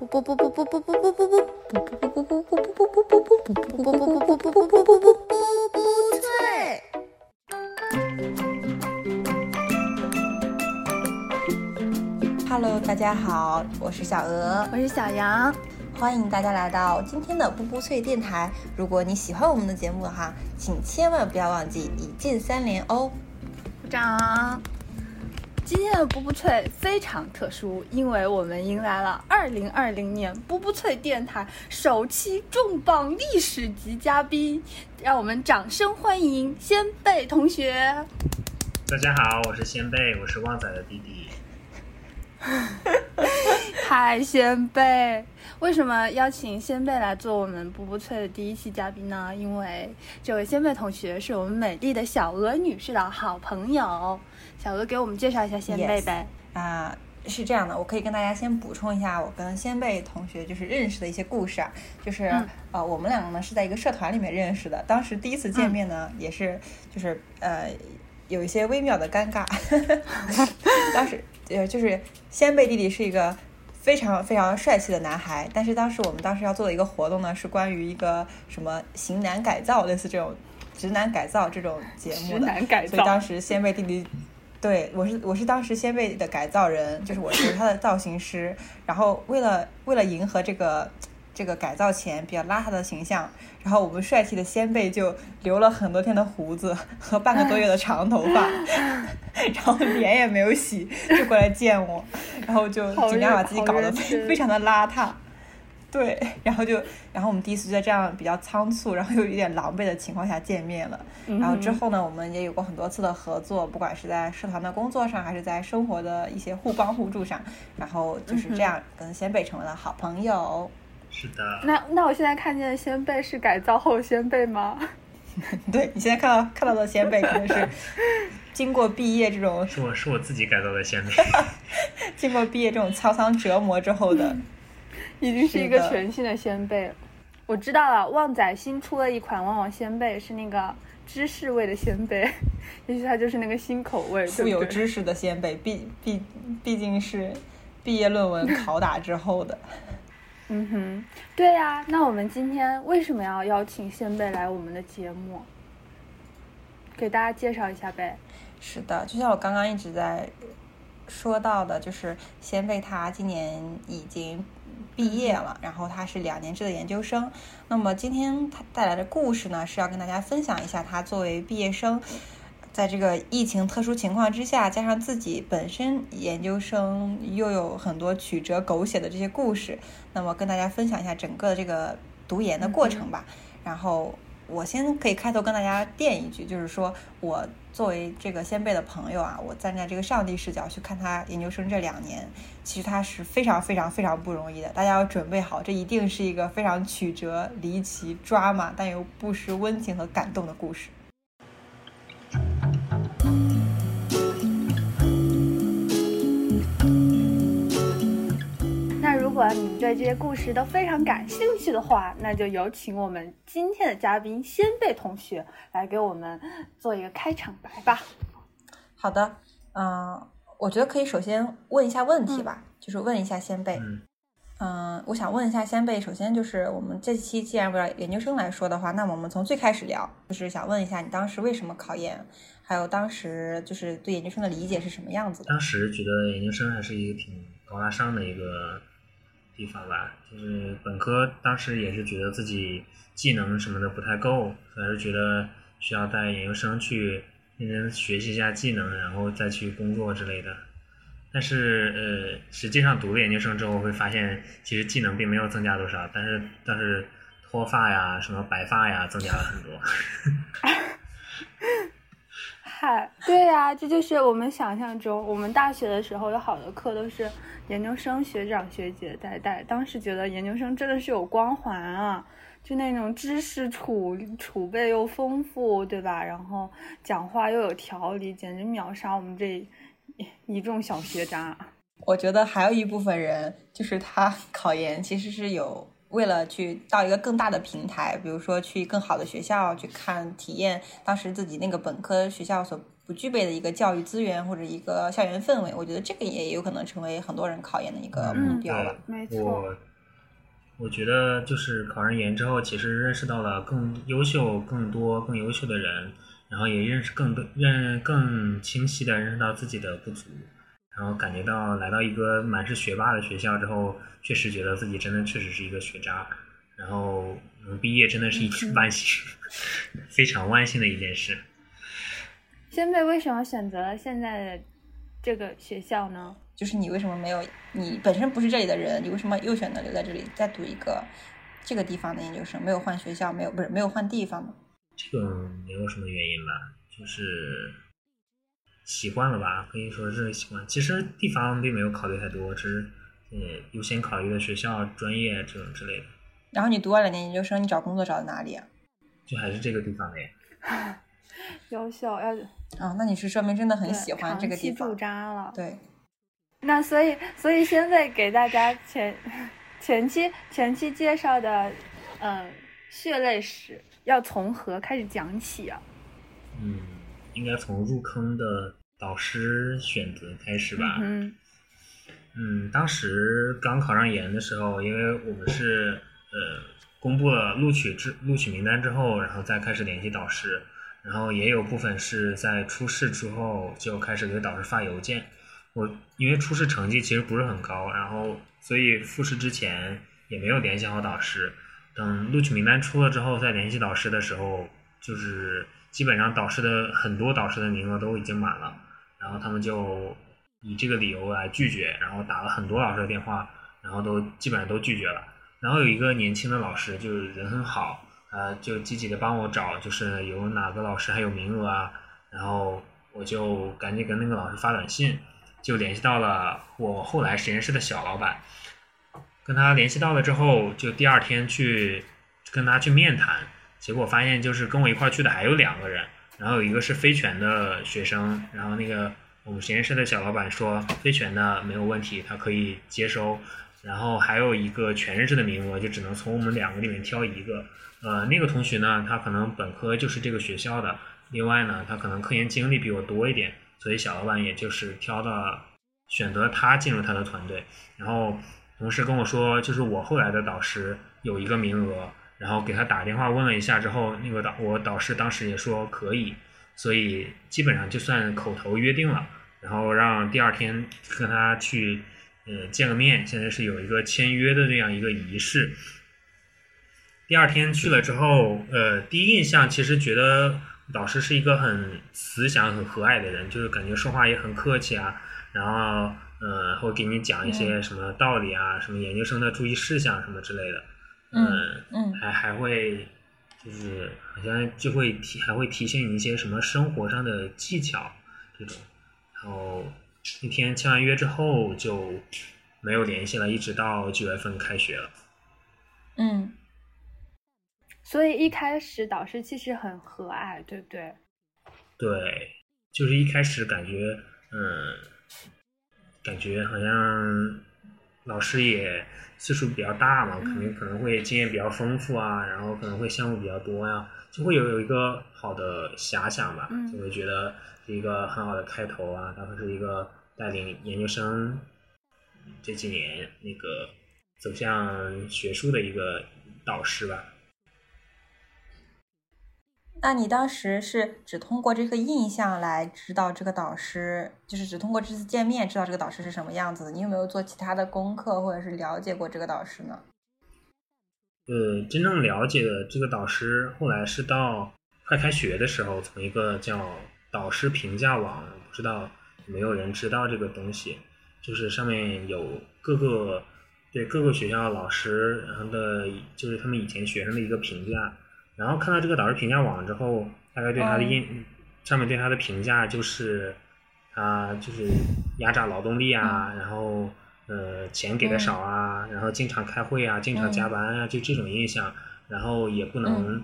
Hello，大家好，我是小鹅，我是小杨，欢迎大家来到今天的布布脆电台。如果你喜欢我们的节目哈，请千万不要忘记一键三连哦。鼓掌。今天的布布脆非常特殊，因为我们迎来了二零二零年布布脆电台首期重磅历史级嘉宾，让我们掌声欢迎先辈同学。大家好，我是先辈，我是旺仔的弟弟。嗨，先辈，为什么邀请先辈来做我们布布脆的第一期嘉宾呢？因为这位先辈同学是我们美丽的小鹅女士的好朋友。小鹅给我们介绍一下先辈呗。啊，是这样的，我可以跟大家先补充一下我跟先辈同学就是认识的一些故事啊。就是呃，我们两个呢是在一个社团里面认识的，当时第一次见面呢也是就是呃有一些微妙的尴尬。当时呃就是先辈弟弟是一个非常非常帅气的男孩，但是当时我们当时要做的一个活动呢是关于一个什么型男改造，类似这种直男改造这种节目的，所以当时先贝弟弟。对，我是我是当时先辈的改造人，就是我是他的造型师。然后为了为了迎合这个这个改造前比较邋遢的形象，然后我们帅气的先辈就留了很多天的胡子和半个多月的长头发，然后脸也没有洗就过来见我，然后就尽量把自己搞得非非常的邋遢。对，然后就，然后我们第一次就在这样比较仓促，然后又有点狼狈的情况下见面了。然后之后呢，我们也有过很多次的合作，不管是在社团的工作上，还是在生活的一些互帮互助上。然后就是这样跟先辈成为了好朋友。是的。那那我现在看见的先辈是改造后先辈吗？对你现在看到看到的先辈可能是 经过毕业这种，是我是我自己改造的先辈，经过毕业这种沧桑折磨之后的。已经是一个全新的鲜贝了，我知道了。旺仔新出了一款旺旺鲜贝，是那个芝士味的鲜贝，也许它就是那个新口味，富有知识的鲜贝，毕毕毕竟是毕业论文拷打之后的。嗯哼，对呀。那我们今天为什么要邀请鲜贝来我们的节目？给大家介绍一下呗。是的，就像我刚刚一直在说到的，就是鲜贝他今年已经。毕业了，然后他是两年制的研究生。那么今天他带来的故事呢，是要跟大家分享一下他作为毕业生，在这个疫情特殊情况之下，加上自己本身研究生又有很多曲折狗血的这些故事，那么跟大家分享一下整个这个读研的过程吧。然后。我先可以开头跟大家垫一句，就是说我作为这个先辈的朋友啊，我站在这个上帝视角去看他研究生这两年，其实他是非常非常非常不容易的。大家要准备好，这一定是一个非常曲折、离奇、抓马，但又不失温情和感动的故事。如果你对这些故事都非常感兴趣的话，那就有请我们今天的嘉宾先贝同学来给我们做一个开场白吧。好的，嗯，我觉得可以首先问一下问题吧，就是问一下先辈。嗯，我想问一下先辈，首先就是我们这期既然围绕研究生来说的话，那么我们从最开始聊，就是想问一下你当时为什么考研，还有当时就是对研究生的理解是什么样子的？当时觉得研究生还是一个挺高大上的一个。地方吧，就是本科当时也是觉得自己技能什么的不太够，还是觉得需要带研究生去认真学习一下技能，然后再去工作之类的。但是呃，实际上读了研究生之后会发现，其实技能并没有增加多少，但是但是脱发呀、什么白发呀增加了很多。对呀，这就是我们想象中，我们大学的时候有好多课都是研究生学长学姐在带，当时觉得研究生真的是有光环啊，就那种知识储储备又丰富，对吧？然后讲话又有条理，简直秒杀我们这一众小学渣。我觉得还有一部分人，就是他 考研其实是有。为了去到一个更大的平台，比如说去更好的学校去看体验当时自己那个本科学校所不具备的一个教育资源或者一个校园氛围，我觉得这个也有可能成为很多人考研的一个目标吧。没错。我我觉得就是考上研之后，其实认识到了更优秀、更多、更优秀的人，然后也认识更多、认更清晰的认识到自己的不足，然后感觉到来到一个满是学霸的学校之后，确实觉得自己真的确实是一个学渣，然后能毕业真的是一件 万幸，非常万幸的一件事。先辈为什么选择了现在的这个学校呢？就是你为什么没有？你本身不是这里的人，你为什么又选择留在这里，再读一个这个地方的研究生？没有换学校，没有不是没有换地方吗？这个没有什么原因吧，就是习惯了吧，可以说是习惯。其实地方并没有考虑太多，只是呃优先考虑的学校、专业这种之类的。然后你读完两年研究生，你找工作找的哪里啊？就还是这个地方的呀。优秀要啊，那你是说明真的很喜欢这个地方。扎了。对，那所以，所以现在给大家前前期前期介绍的，嗯，血泪史要从何开始讲起啊？嗯，应该从入坑的导师选择开始吧。嗯嗯，当时刚考上研的时候，因为我们是呃公布了录取之录取名单之后，然后再开始联系导师，然后也有部分是在初试之后就开始给导师发邮件。我因为初试成绩其实不是很高，然后所以复试之前也没有联系好导师。等录取名单出了之后，再联系导师的时候，就是基本上导师的很多导师的名额都已经满了，然后他们就以这个理由来拒绝，然后打了很多老师的电话，然后都基本上都拒绝了。然后有一个年轻的老师，就是人很好，呃，就积极的帮我找，就是有哪个老师还有名额啊，然后我就赶紧跟那个老师发短信，就联系到了我后来实验室的小老板，跟他联系到了之后，就第二天去跟他去面谈，结果发现就是跟我一块去的还有两个人，然后有一个是非全的学生，然后那个我们实验室的小老板说非全的没有问题，他可以接收，然后还有一个全日制的名额，就只能从我们两个里面挑一个。呃，那个同学呢，他可能本科就是这个学校的，另外呢，他可能科研经历比我多一点，所以小老板也就是挑的选择他进入他的团队，然后同时跟我说，就是我后来的导师有一个名额，然后给他打电话问了一下之后，那个导我导师当时也说可以，所以基本上就算口头约定了，然后让第二天跟他去呃见个面，现在是有一个签约的这样一个仪式。第二天去了之后，呃，第一印象其实觉得老师是一个很慈祥、很和蔼的人，就是感觉说话也很客气啊，然后呃会给你讲一些什么道理啊，什么研究生的注意事项什么之类的，嗯嗯还还会就是好像就会提还会提醒你一些什么生活上的技巧这种，然后那天签完约之后就没有联系了，一直到九月份开学了。嗯，所以一开始导师其实很和蔼，对不对？对，就是一开始感觉，嗯，感觉好像老师也岁数比较大嘛，肯定可能会经验比较丰富啊，然后可能会项目比较多呀、就会有有一个好的遐想吧，嗯就会觉得是一个很好的开头啊，他会是一个带领研究生这几年那个走向学术的一个导师吧。那你当时是只通过这个印象来知道这个导师，就是只通过这次见面知道这个导师是什么样子的？你有没有做其他的功课或者是了解过这个导师呢？呃，真正了解的这个导师，后来是到快开学的时候，从一个叫导师评价网，不知道没有人知道这个东西，就是上面有各个对各个学校老师，然后的就是他们以前学生的一个评价，然后看到这个导师评价网之后，大概对他的印、上面对他的评价就是他就是压榨劳动力啊，然后呃钱给的少啊，然后经常开会啊，经常加班啊，就这种印象，然后也不能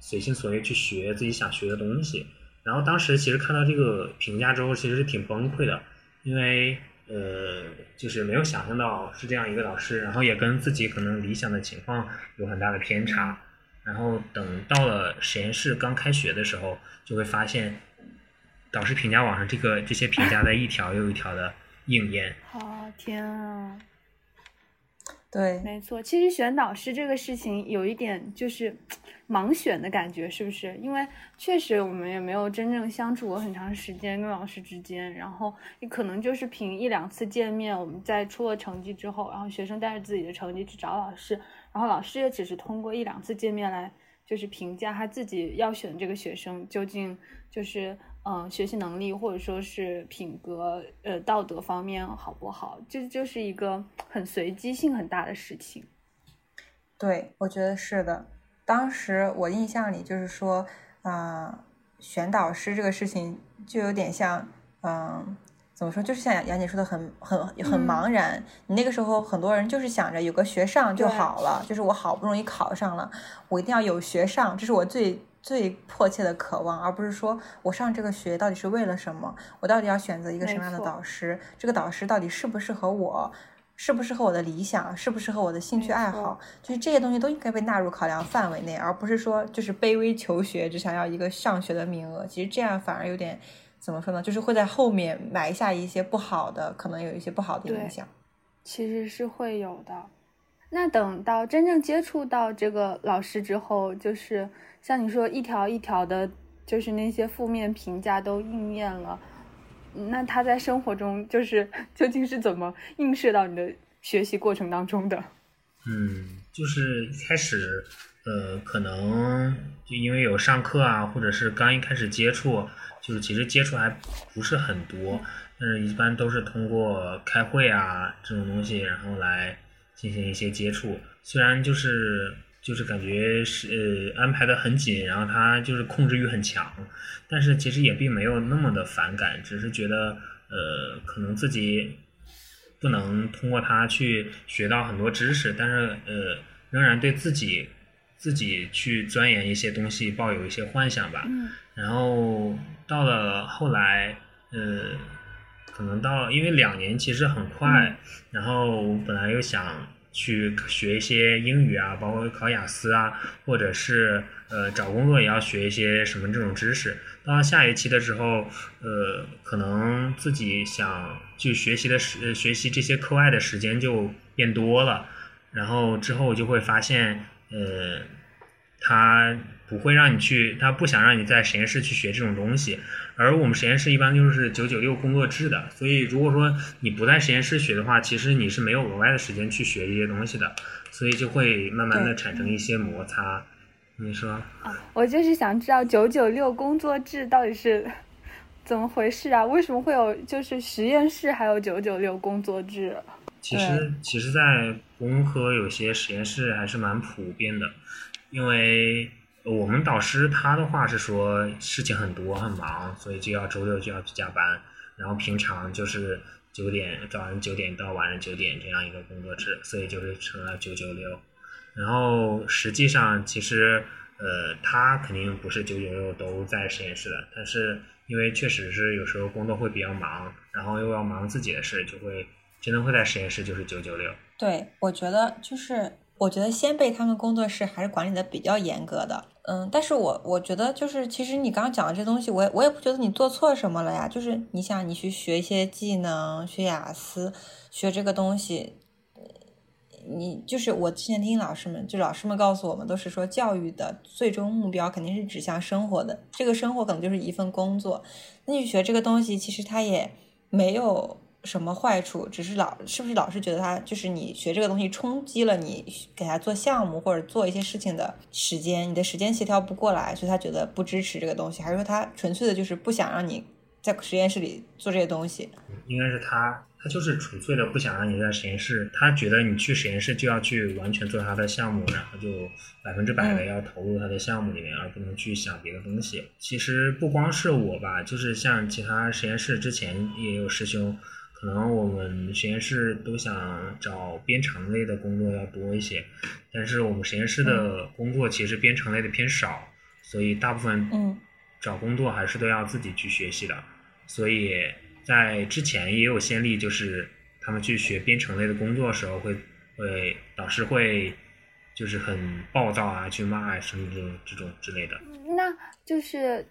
随心所欲去学自己想学的东西。然后当时其实看到这个评价之后，其实是挺崩溃的，因为呃，就是没有想象到是这样一个老师，然后也跟自己可能理想的情况有很大的偏差。然后等到了实验室刚开学的时候，就会发现导师评价网上这个这些评价在一条又一条的应验。好天啊！对，没错。其实选导师这个事情有一点就是盲选的感觉，是不是？因为确实我们也没有真正相处过很长时间跟老师之间，然后你可能就是凭一两次见面，我们在出了成绩之后，然后学生带着自己的成绩去找老师，然后老师也只是通过一两次见面来就是评价他自己要选这个学生究竟就是。嗯，学习能力或者说是品格、呃道德方面好不好，这就是一个很随机性很大的事情。对，我觉得是的。当时我印象里就是说，啊，选导师这个事情就有点像，嗯，怎么说，就是像杨杨姐说的，很很很茫然。你那个时候很多人就是想着有个学上就好了，就是我好不容易考上了，我一定要有学上，这是我最。最迫切的渴望，而不是说我上这个学到底是为了什么？我到底要选择一个什么样的导师？这个导师到底适不适合我？适不适合我的理想？适不适合我的兴趣爱好？就是这些东西都应该被纳入考量范围内，而不是说就是卑微求学，只想要一个上学的名额。其实这样反而有点怎么说呢？就是会在后面埋下一些不好的，可能有一些不好的影响。其实是会有的。那等到真正接触到这个老师之后，就是。像你说一条一条的，就是那些负面评价都应验了，那他在生活中就是 究竟是怎么映射到你的学习过程当中的？嗯，就是一开始，呃，可能就因为有上课啊，或者是刚一开始接触，就是其实接触还不是很多，但是一般都是通过开会啊这种东西，然后来进行一些接触，虽然就是。就是感觉是呃安排的很紧，然后他就是控制欲很强，但是其实也并没有那么的反感，只是觉得呃可能自己不能通过他去学到很多知识，但是呃仍然对自己自己去钻研一些东西抱有一些幻想吧。然后到了后来呃可能到因为两年其实很快，然后本来又想。去学一些英语啊，包括考雅思啊，或者是呃找工作也要学一些什么这种知识。到下一期的时候，呃，可能自己想去学习的时学习这些课外的时间就变多了，然后之后就会发现，呃，他不会让你去，他不想让你在实验室去学这种东西。而我们实验室一般就是九九六工作制的，所以如果说你不在实验室学的话，其实你是没有额外的时间去学这些东西的，所以就会慢慢的产生一些摩擦。你说？啊，我就是想知道九九六工作制到底是 怎么回事啊？为什么会有就是实验室还有九九六工作制？其实，其实，在工科有些实验室还是蛮普遍的，因为。我们导师他的话是说事情很多很忙，所以就要周六就要去加班，然后平常就是九点早上九点到晚上九点这样一个工作制，所以就是成了九九六。然后实际上其实呃他肯定不是九九六都在实验室的，但是因为确实是有时候工作会比较忙，然后又要忙自己的事，就会真的会在实验室就是九九六。对，我觉得就是我觉得先辈他们工作室还是管理的比较严格的。嗯，但是我我觉得就是，其实你刚刚讲的这东西，我也我也不觉得你做错什么了呀。就是你想，你去学一些技能，学雅思，学这个东西，你就是我之前听老师们，就老师们告诉我们，都是说教育的最终目标肯定是指向生活的，这个生活可能就是一份工作。那你学这个东西，其实它也没有。什么坏处？只是老是不是老是觉得他就是你学这个东西冲击了你给他做项目或者做一些事情的时间，你的时间协调不过来，所以他觉得不支持这个东西，还是说他纯粹的就是不想让你在实验室里做这些东西？应该是他，他就是纯粹的不想让你在实验室，他觉得你去实验室就要去完全做他的项目，然后就百分之百的要投入他的项目里面，而不能去想别的东西。其实不光是我吧，就是像其他实验室之前也有师兄。可能我们实验室都想找编程类的工作要多一些，但是我们实验室的工作其实编程类的偏少，所以大部分找工作还是都要自己去学习的。所以在之前也有先例，就是他们去学编程类的工作的时候，会会导师会就是很暴躁啊，去骂啊什么这种这种之类的。那就是。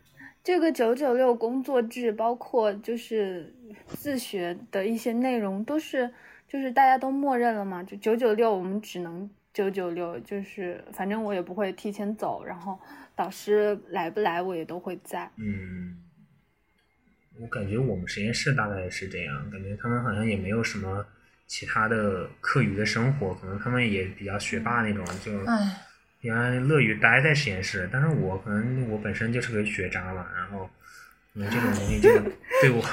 这个九九六工作制，包括就是自学的一些内容，都是就是大家都默认了嘛，就九九六，我们只能九九六，就是反正我也不会提前走，然后导师来不来我也都会在。嗯，我感觉我们实验室大概是这样，感觉他们好像也没有什么其他的课余的生活，可能他们也比较学霸那种，就唉，比较乐于待在实验室。但是我可能我本身就是个学渣嘛，然后可能这种东西就 对我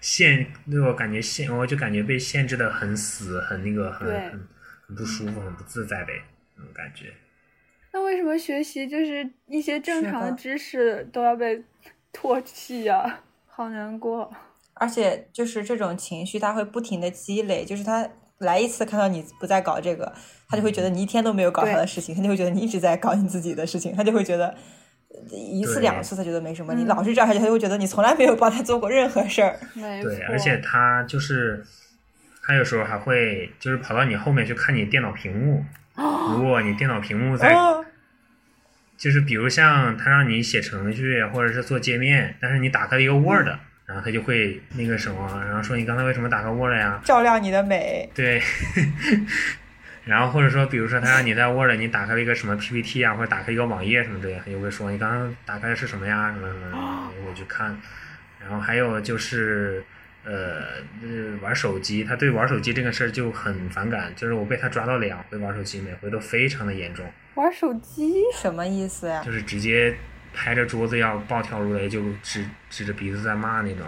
限，对我感觉限，我就感觉被限制的很死，很那个，很很很不舒服，很不自在呗，那种感觉。那为什么学习就是一些正常的知识都要被唾弃呀、好难过。而且就是这种情绪，它会不停的积累，就是他来一次看到你不再搞这个，他就会觉得你一天都没有搞他的事情，他就会觉得你一直在搞你自己的事情，他就会觉得呃一次两次他觉得没什么，你嗯老是这样，他就会觉得你从来没有帮他做过任何事儿。对，而且他就是，他有时候还会就是跑到你后面去看你电脑屏幕。如果你电脑屏幕在，哦，就是比如像他让你写程序或者是做界面，但是你打开了一个 Word，然后他就会那个什么，然后说你刚才为什么打开 Word 呀？照亮你的美，对，然后或者说，比如说他让你在 Word 你打开了一个什么 PPT 啊，或者打开一个网页什么的，他就会说你刚刚打开的是什么呀？什么什么什么，我去看。然后还有就是，呃，就是玩手机，他对玩手机这个事儿就很反感，就是我被他抓到两回玩手机，每回都非常的严重，玩手机，什么意思呀？就是直接拍着桌子要暴跳如雷，就指指着鼻子在骂那种。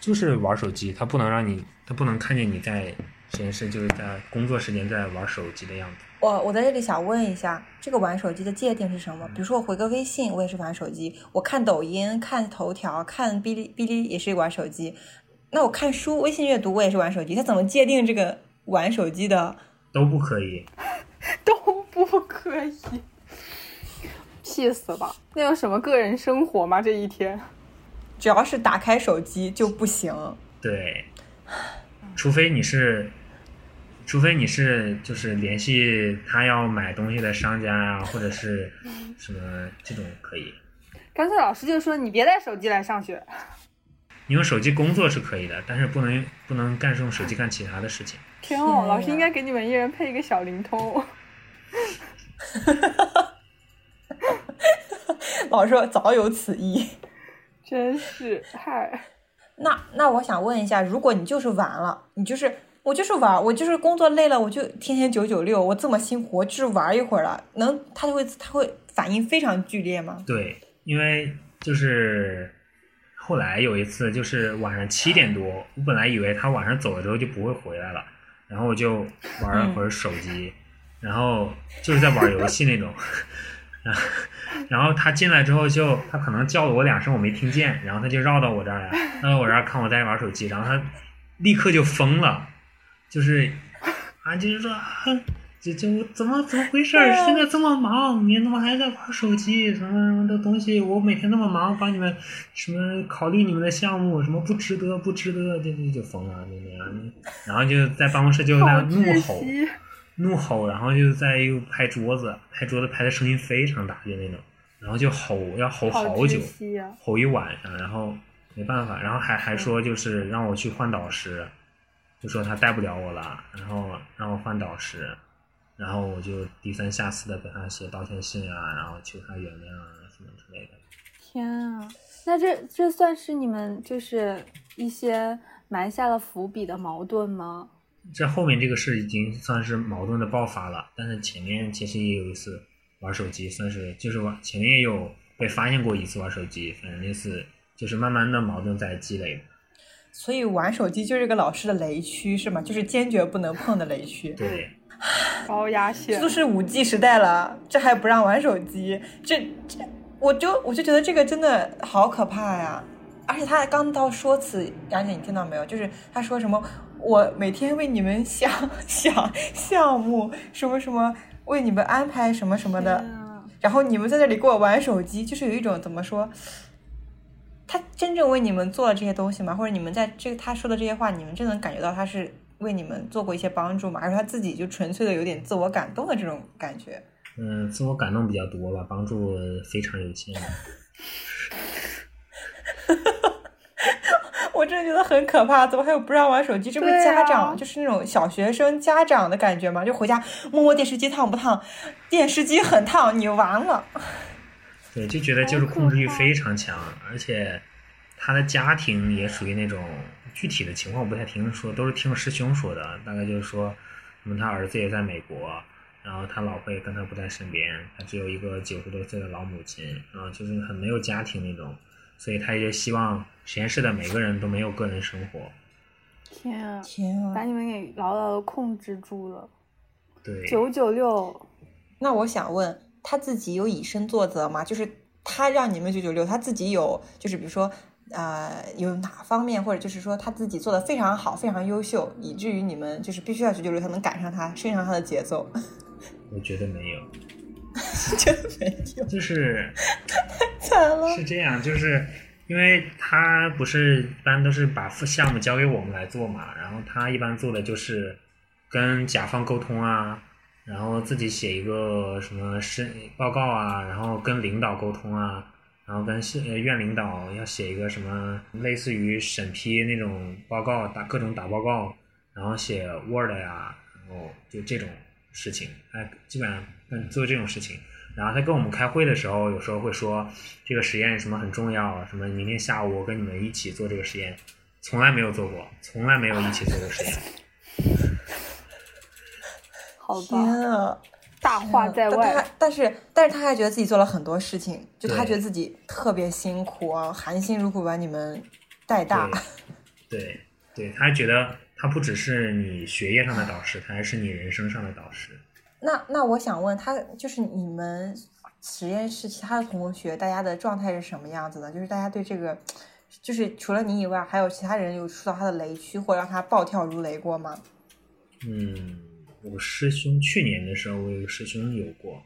就是玩手机，他不能让你，他不能看见你在实验室，就是在工作时间在玩手机的样子。我我在这里想问一下，这个玩手机的界定是什么？比如说我回个微信，我也是玩手机；我看抖音、看头条、看哔哩哔哩也是玩手机。那我看书、微信阅读，我也是玩手机。他怎么界定这个玩手机的？都不可以。都不可以，气死了！那有什么个人生活吗？这一天，只要是打开手机就不行。对，除非你是，除非你是就是联系他要买东西的商家啊，或者是什么这种可以。干脆老师就说你别带手机来上学。你用手机工作是可以的，但是不能不能干用手机干其他的事情。天哦，老师应该给你们一人配一个小灵通。老师说早有此意。真是嗨，那那我想问一下，如果你就是玩了，你就是我就是玩，我就是工作累了，我就天天九九六，我这么辛苦，我就是玩一会儿了，能他就会他会反应非常剧烈吗？对，因为就是后来有一次，就是晚上七点多，我本来以为他晚上走了之后就不会回来了，然后我就玩了会儿手机，然后就是在玩游戏那种，然后他进来之后就他可能叫了我两声我没听见，然后他就绕到我这儿来，绕到我这儿看我在玩手机，然后他立刻就疯了，就是啊就是说。啊就就怎么怎么回事？现在这么忙，你怎么还在玩手机？什么什么的东西？我每天那么忙，帮你们什么考虑你们的项目，什么不值得，不值得，就就就疯了，就那样。然后就在办公室就在好怒吼，怒吼，然后就在又拍桌子，拍桌子拍的声音非常大，就那种，然后就吼，要吼好好久！吼一晚上，然后没办法，然后还还说就是让我去换导师，就说他带不了我了，然后让我换导师，然后我就低三下四的给他写道歉信啊，然后求他原谅啊什么之类的。天啊，那这这算是你们就是一些埋下了伏笔的矛盾吗？这后面这个事已经算是矛盾的爆发了，但是前面其实也有一次玩手机，算是就是玩前面也有被发现过一次玩手机，反正那次就是慢慢的矛盾在积累。所以玩手机就是个老师的雷区是吗？就是坚决不能碰的雷区。对，高压线都是五 G 时代了，这还不让玩手机？这这，我就我就觉得这个真的好可怕呀！而且他刚到说辞，杨姐你听到没有？就是他说什么，我每天为你们想 想项目，什么什么，为你们安排什么什么的，啊然后你们在那里给我玩手机，就是有一种怎么说？他真正为你们做了这些东西吗？或者你们在这个他说的这些话，你们真能感觉到他是为你们做过一些帮助吗？还是他自己就纯粹的有点自我感动的这种感觉？嗯，自我感动比较多吧，帮助非常有限。真的觉得很可怕。怎么还有不让玩手机？这不是家长，就是那种小学生家长的感觉吗？就回家摸摸电视机烫不烫，电视机很烫，你完了。对，就觉得就是控制欲非常强，而且他的家庭也属于那种具体的情况我不太听说，都是听师兄说的，大概就是说，什么他儿子也在美国，然后他老婆也跟他不在身边，他只有一个九十多岁的老母亲，然后就是很没有家庭那种，所以他也希望实验室的每个人都没有个人生活。天啊，天啊！把你们给牢牢的控制住了。对，九九六，那我想问，他自己有以身作则吗？就是他让你们九九六，他自己有，就是比如说，呃，有哪方面，或者就是说他自己做的非常好，非常优秀，以至于你们就是必须要九九六才能赶上他，跟上他的节奏。我觉得没有，真的没有，就是 太惨了。是这样，就是因为他不是一般都是把项目交给我们来做嘛，然后他一般做的就是跟甲方沟通啊，然后自己写一个什么申报告啊，然后跟领导沟通啊，然后跟呃院领导要写一个什么类似于审批那种报告，打各种打报告，然后写 Word 呀、然后就这种事情，哎，基本上嗯做这种事情。然后他跟我们开会的时候，有时候会说这个实验什么很重要，什么明天下午我跟你们一起做这个实验，从来没有做过，从来没有一起做过实验。好天吧，啊！大话在但外他。但是但是他还觉得自己做了很多事情，就他觉得自己特别辛苦啊，含辛茹苦把你们带大。对对对，他觉得他不只是你学业上的导师，他还是你人生上的导师。那那我想问他，就是你们实验室其他的同学，大家的状态是什么样子的？就是大家对这个，就是除了你以外，还有其他人有触到他的雷区，或者让他暴跳如雷过吗？嗯，我师兄去年的时候，我有个师兄有过，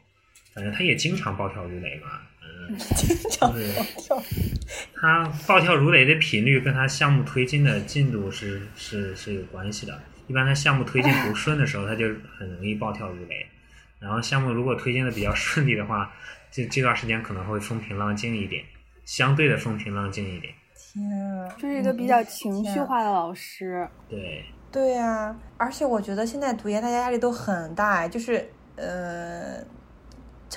反正他也经常暴跳如雷嘛。嗯，经常暴跳。他暴跳如雷的频率跟他项目推进的进度是是是有关系的。一般他项目推进不顺的时候，他就很容易暴跳如雷。然后项目如果推进的比较顺利的话，这这段时间可能会风平浪静一点，相对的风平浪静一点。天啊，就是一个比较情绪化的老师。对，对呀、而且我觉得现在读研大家压力都很大哎，就是呃，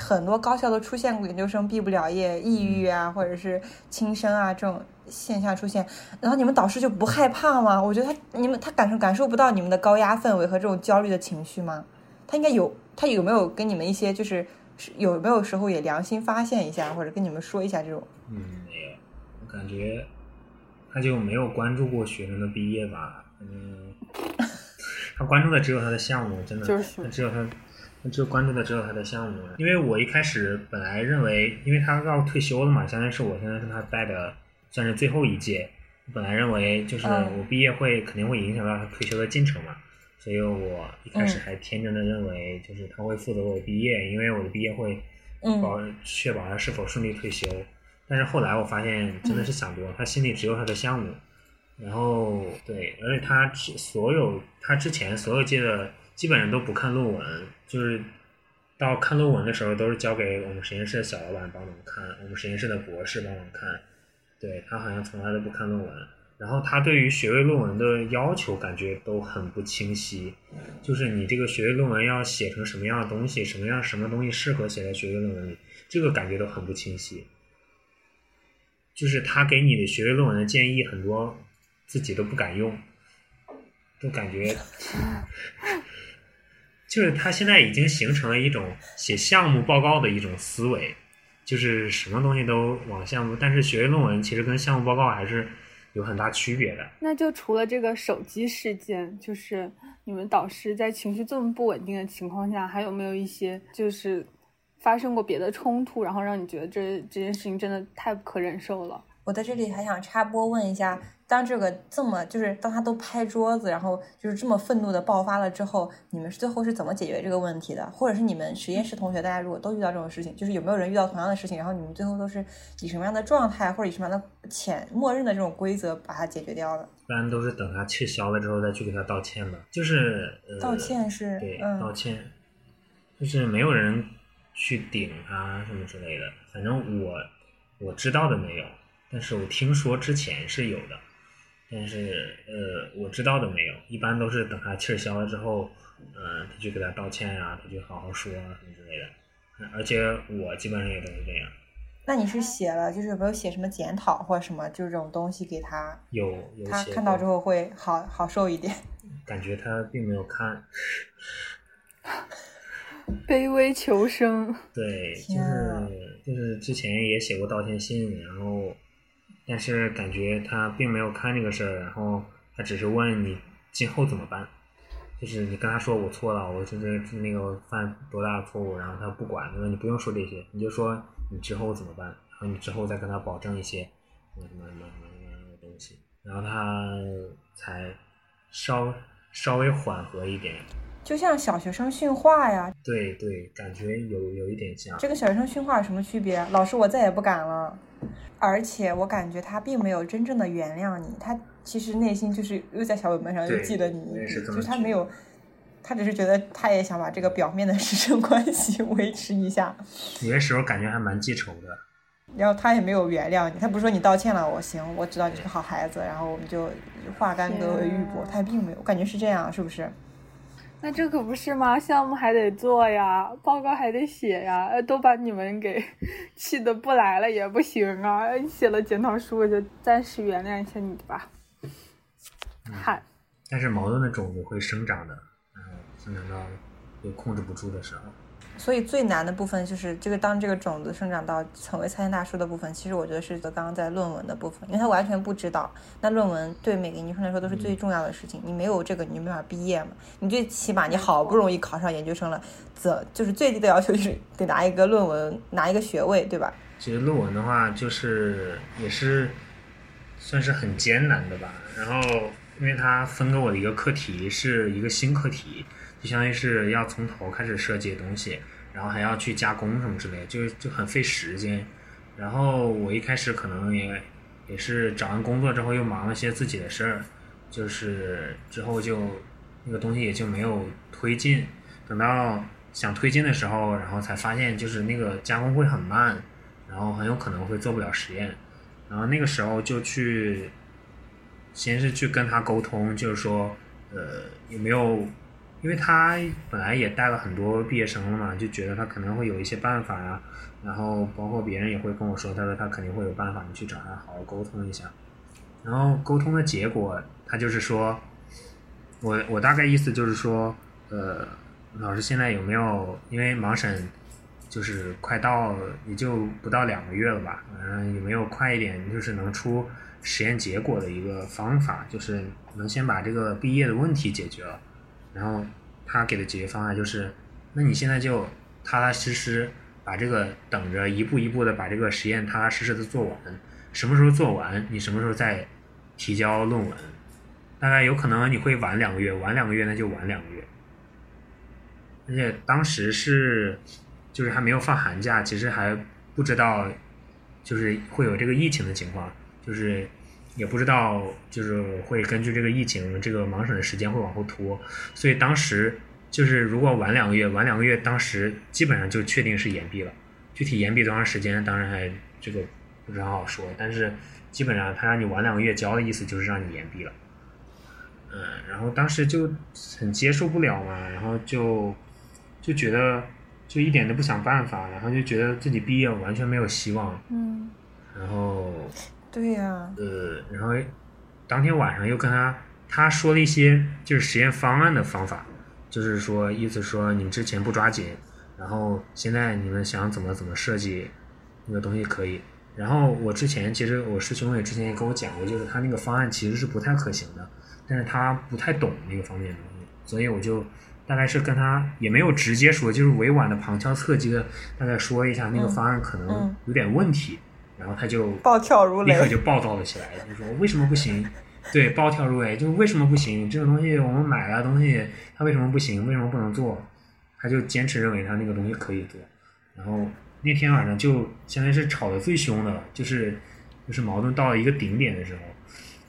很多高校都出现过研究生毕不了业、抑郁啊，或者是轻生啊这种现象出现。然后你们导师就不害怕吗？我觉得他你们他感受感受不到你们的高压氛围和这种焦虑的情绪吗？他应该有，他有没有跟你们一些就是是有没有时候也良心发现一下，或者跟你们说一下这种？嗯，没有，我感觉他就没有关注过学生的毕业吧。嗯，他关注的只有他的项目，真的，就是他只有他，他只有关注的只有他的项目。因为我一开始本来认为，因为他要退休了嘛，相当于是我现在是他带的，算是最后一届。本来认为就是嗯我毕业会肯定会影响到他退休的进程嘛，所以我一开始嗯还天真的认为就是他会负责我毕业，因为我的毕业会嗯保确保他是否顺利退休。但是后来我发现真的是想多了，他心里只有他的项目，然后对，而且他之所有他之前所有届的基本上都不看论文，就是到看论文的时候都是交给我们实验室的小老板帮我们看，我们实验室的博士帮我们看，对他好像从来都不看论文。然后他对于学位论文的要求感觉都很不清晰，就是你这个学位论文要写成什么样的东西，什么样什么东西适合写在学位论文里，这个感觉都很不清晰。就是他给你的学位论文的建议很多自己都不敢用，都感觉，就是他现在已经形成了一种写项目报告的一种思维，就是什么东西都往项目，但是学位论文其实跟项目报告还是有很大区别的。那就除了这个手机事件，就是你们导师在情绪这么不稳定的情况下，还有没有一些就是发生过别的冲突，然后让你觉得这这件事情真的太不可忍受了？我在这里还想插播问一下，当这个这么就是当他都拍桌子，然后就是这么愤怒的爆发了之后，你们是最后是怎么解决这个问题的？或者是你们实验室同学，大家如果都遇到这种事情，就是有没有人遇到同样的事情，然后你们最后都是以什么样的状态，或者以什么样的潜默认的这种规则把它解决掉的？一般都是等他气消了之后再去给他道歉的，就是、呃、道歉是对、嗯道歉，就是没有人去顶他什么之类的，反正我我知道的没有，但是我听说之前是有的，但是呃，我知道的没有，一般都是等他气儿消了之后，嗯、他去给他道歉呀、他就好好说啊什么之类的。嗯而且我基本上也都是这样，那你是写了，就是有没有写什么检讨或者什么就是这种东西给他，有有写他看到之后会好好受一点？感觉他并没有看，卑微求生，对，就是就是之前也写过道歉信，然后但是感觉他并没有看这个事儿，然后他只是问你今后怎么办，就是你跟他说我错了，我就是那个犯多大的错误，然后他不管，他说你不用说这些，你就说你之后怎么办，然后你之后再跟他保证一些什么什么什么什么什么东西，然后他才稍稍微缓和一点，就像小学生训话呀，对对，感觉有有一点像。这个小学生训话有什么区别？老师，我再也不敢了。而且我感觉他并没有真正的原谅你，他其实内心就是又在小本本上又记得你一笔，是就是他没有，他只是觉得他也想把这个表面的 师生关系 维持一下，有些时候感觉还蛮记仇的。然后他也没有原谅你，他不是说你道歉了，我行，我知道你是个好孩子，然后我们就化干戈为玉帛，他并没有，我感觉是这样，是不是？那这可不是吗？项目还得做呀，报告还得写呀，呃都把你们给 气的不来了也不行啊！写了检讨书，我就暂时原谅一下你吧。嗨，但是矛盾的种子会生长的，然后生长到有控制不住的时候。所以最难的部分就是这个，当这个种子生长到成为参天大树的部分，其实我觉得是刚刚在论文的部分，因为他完全不知道。那论文对每个研究生来说都是最重要的事情，你没有这个，你就没法毕业嘛。你最起码你好不容易考上研究生了，则就是最低的要求就是得拿一个论文，拿一个学位，对吧？其实论文的话，就是也是算是很艰难的吧。然后，因为他分给我的一个课题是一个新课题，就相当于是要从头开始设计东西，然后还要去加工什么之类，就就很费时间。然后我一开始可能也也是找完工作之后又忙了些自己的事儿，就是之后就那个东西也就没有推进。等到想推进的时候，然后才发现就是那个加工会很慢，然后很有可能会做不了实验。然后那个时候就去，先是去跟他沟通，就是说，呃，有没有，因为他本来也带了很多毕业生了嘛，就觉得他可能会有一些办法呀、然后包括别人也会跟我说，他说他肯定会有办法，你去找他好好沟通一下。然后沟通的结果，他就是说，我我大概意思就是说，呃，老师现在有没有因为盲审就是快到也就不到两个月了吧，嗯、有没有快一点就是能出实验结果的一个方法，就是能先把这个毕业的问题解决了。然后他给的解决方案就是，那你现在就踏踏实实把这个等着一步一步的把这个实验踏踏实实的做完，什么时候做完，你什么时候再提交论文。大概有可能你会晚两个月，晚两个月那就晚两个月。而且当时是，就是还没有放寒假，其实还不知道，就是会有这个疫情的情况，就是也不知道，就是会根据这个疫情，这个盲审的时间会往后拖，所以当时就是如果晚两个月，晚两个月，当时基本上就确定是延毕了。具体延毕多长时间，当然还这个不是很好说，但是基本上他让你晚两个月交的意思就是让你延毕了。嗯，然后当时就很接受不了嘛，然后就就觉得就一点都不想办法，然后就觉得自己毕业完全没有希望，嗯然后对呀、呃，然后当天晚上又跟他他说了一些就是实验方案的方法，就是说意思说你们之前不抓紧，然后现在你们想怎么怎么设计那个东西可以。然后我之前其实我师兄也之前也跟我讲过，就是他那个方案其实是不太可行的，但是他不太懂那个方面的东西，所以我就大概是跟他也没有直接说，就是委婉的旁敲侧击的大概说一下那个嗯方案可能嗯有点问题，然后他就暴跳如雷立刻就暴躁了起来，就说为什么不行？对，暴跳如雷，就是为什么不行？这种东西我们买了东西，它为什么不行？为什么不能做？他就坚持认为他那个东西可以做。然后那天晚上就相当于是吵得最凶的了，就是就是矛盾到了一个顶点的时候，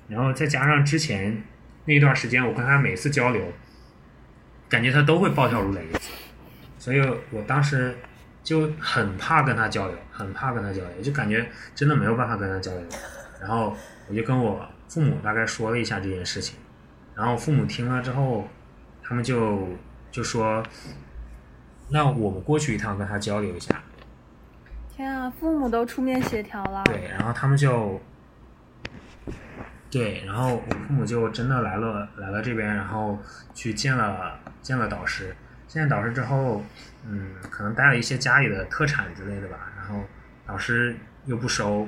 然后再加上之前那一段时间，我跟他每次交流，感觉他都会暴跳如雷一次，所以我当时就很怕跟他交流，很怕跟他交流，就感觉真的没有办法跟他交流。然后我就跟我父母大概说了一下这件事情，然后父母听了之后，他们就就说，那我们过去一趟跟他交流一下。天啊，父母都出面协调了。对，然后他们就，对，然后我父母就真的来了，来了这边，然后去见了见了导师，现在导师之后，嗯，可能带了一些家里的特产之类的吧，然后导师又不收，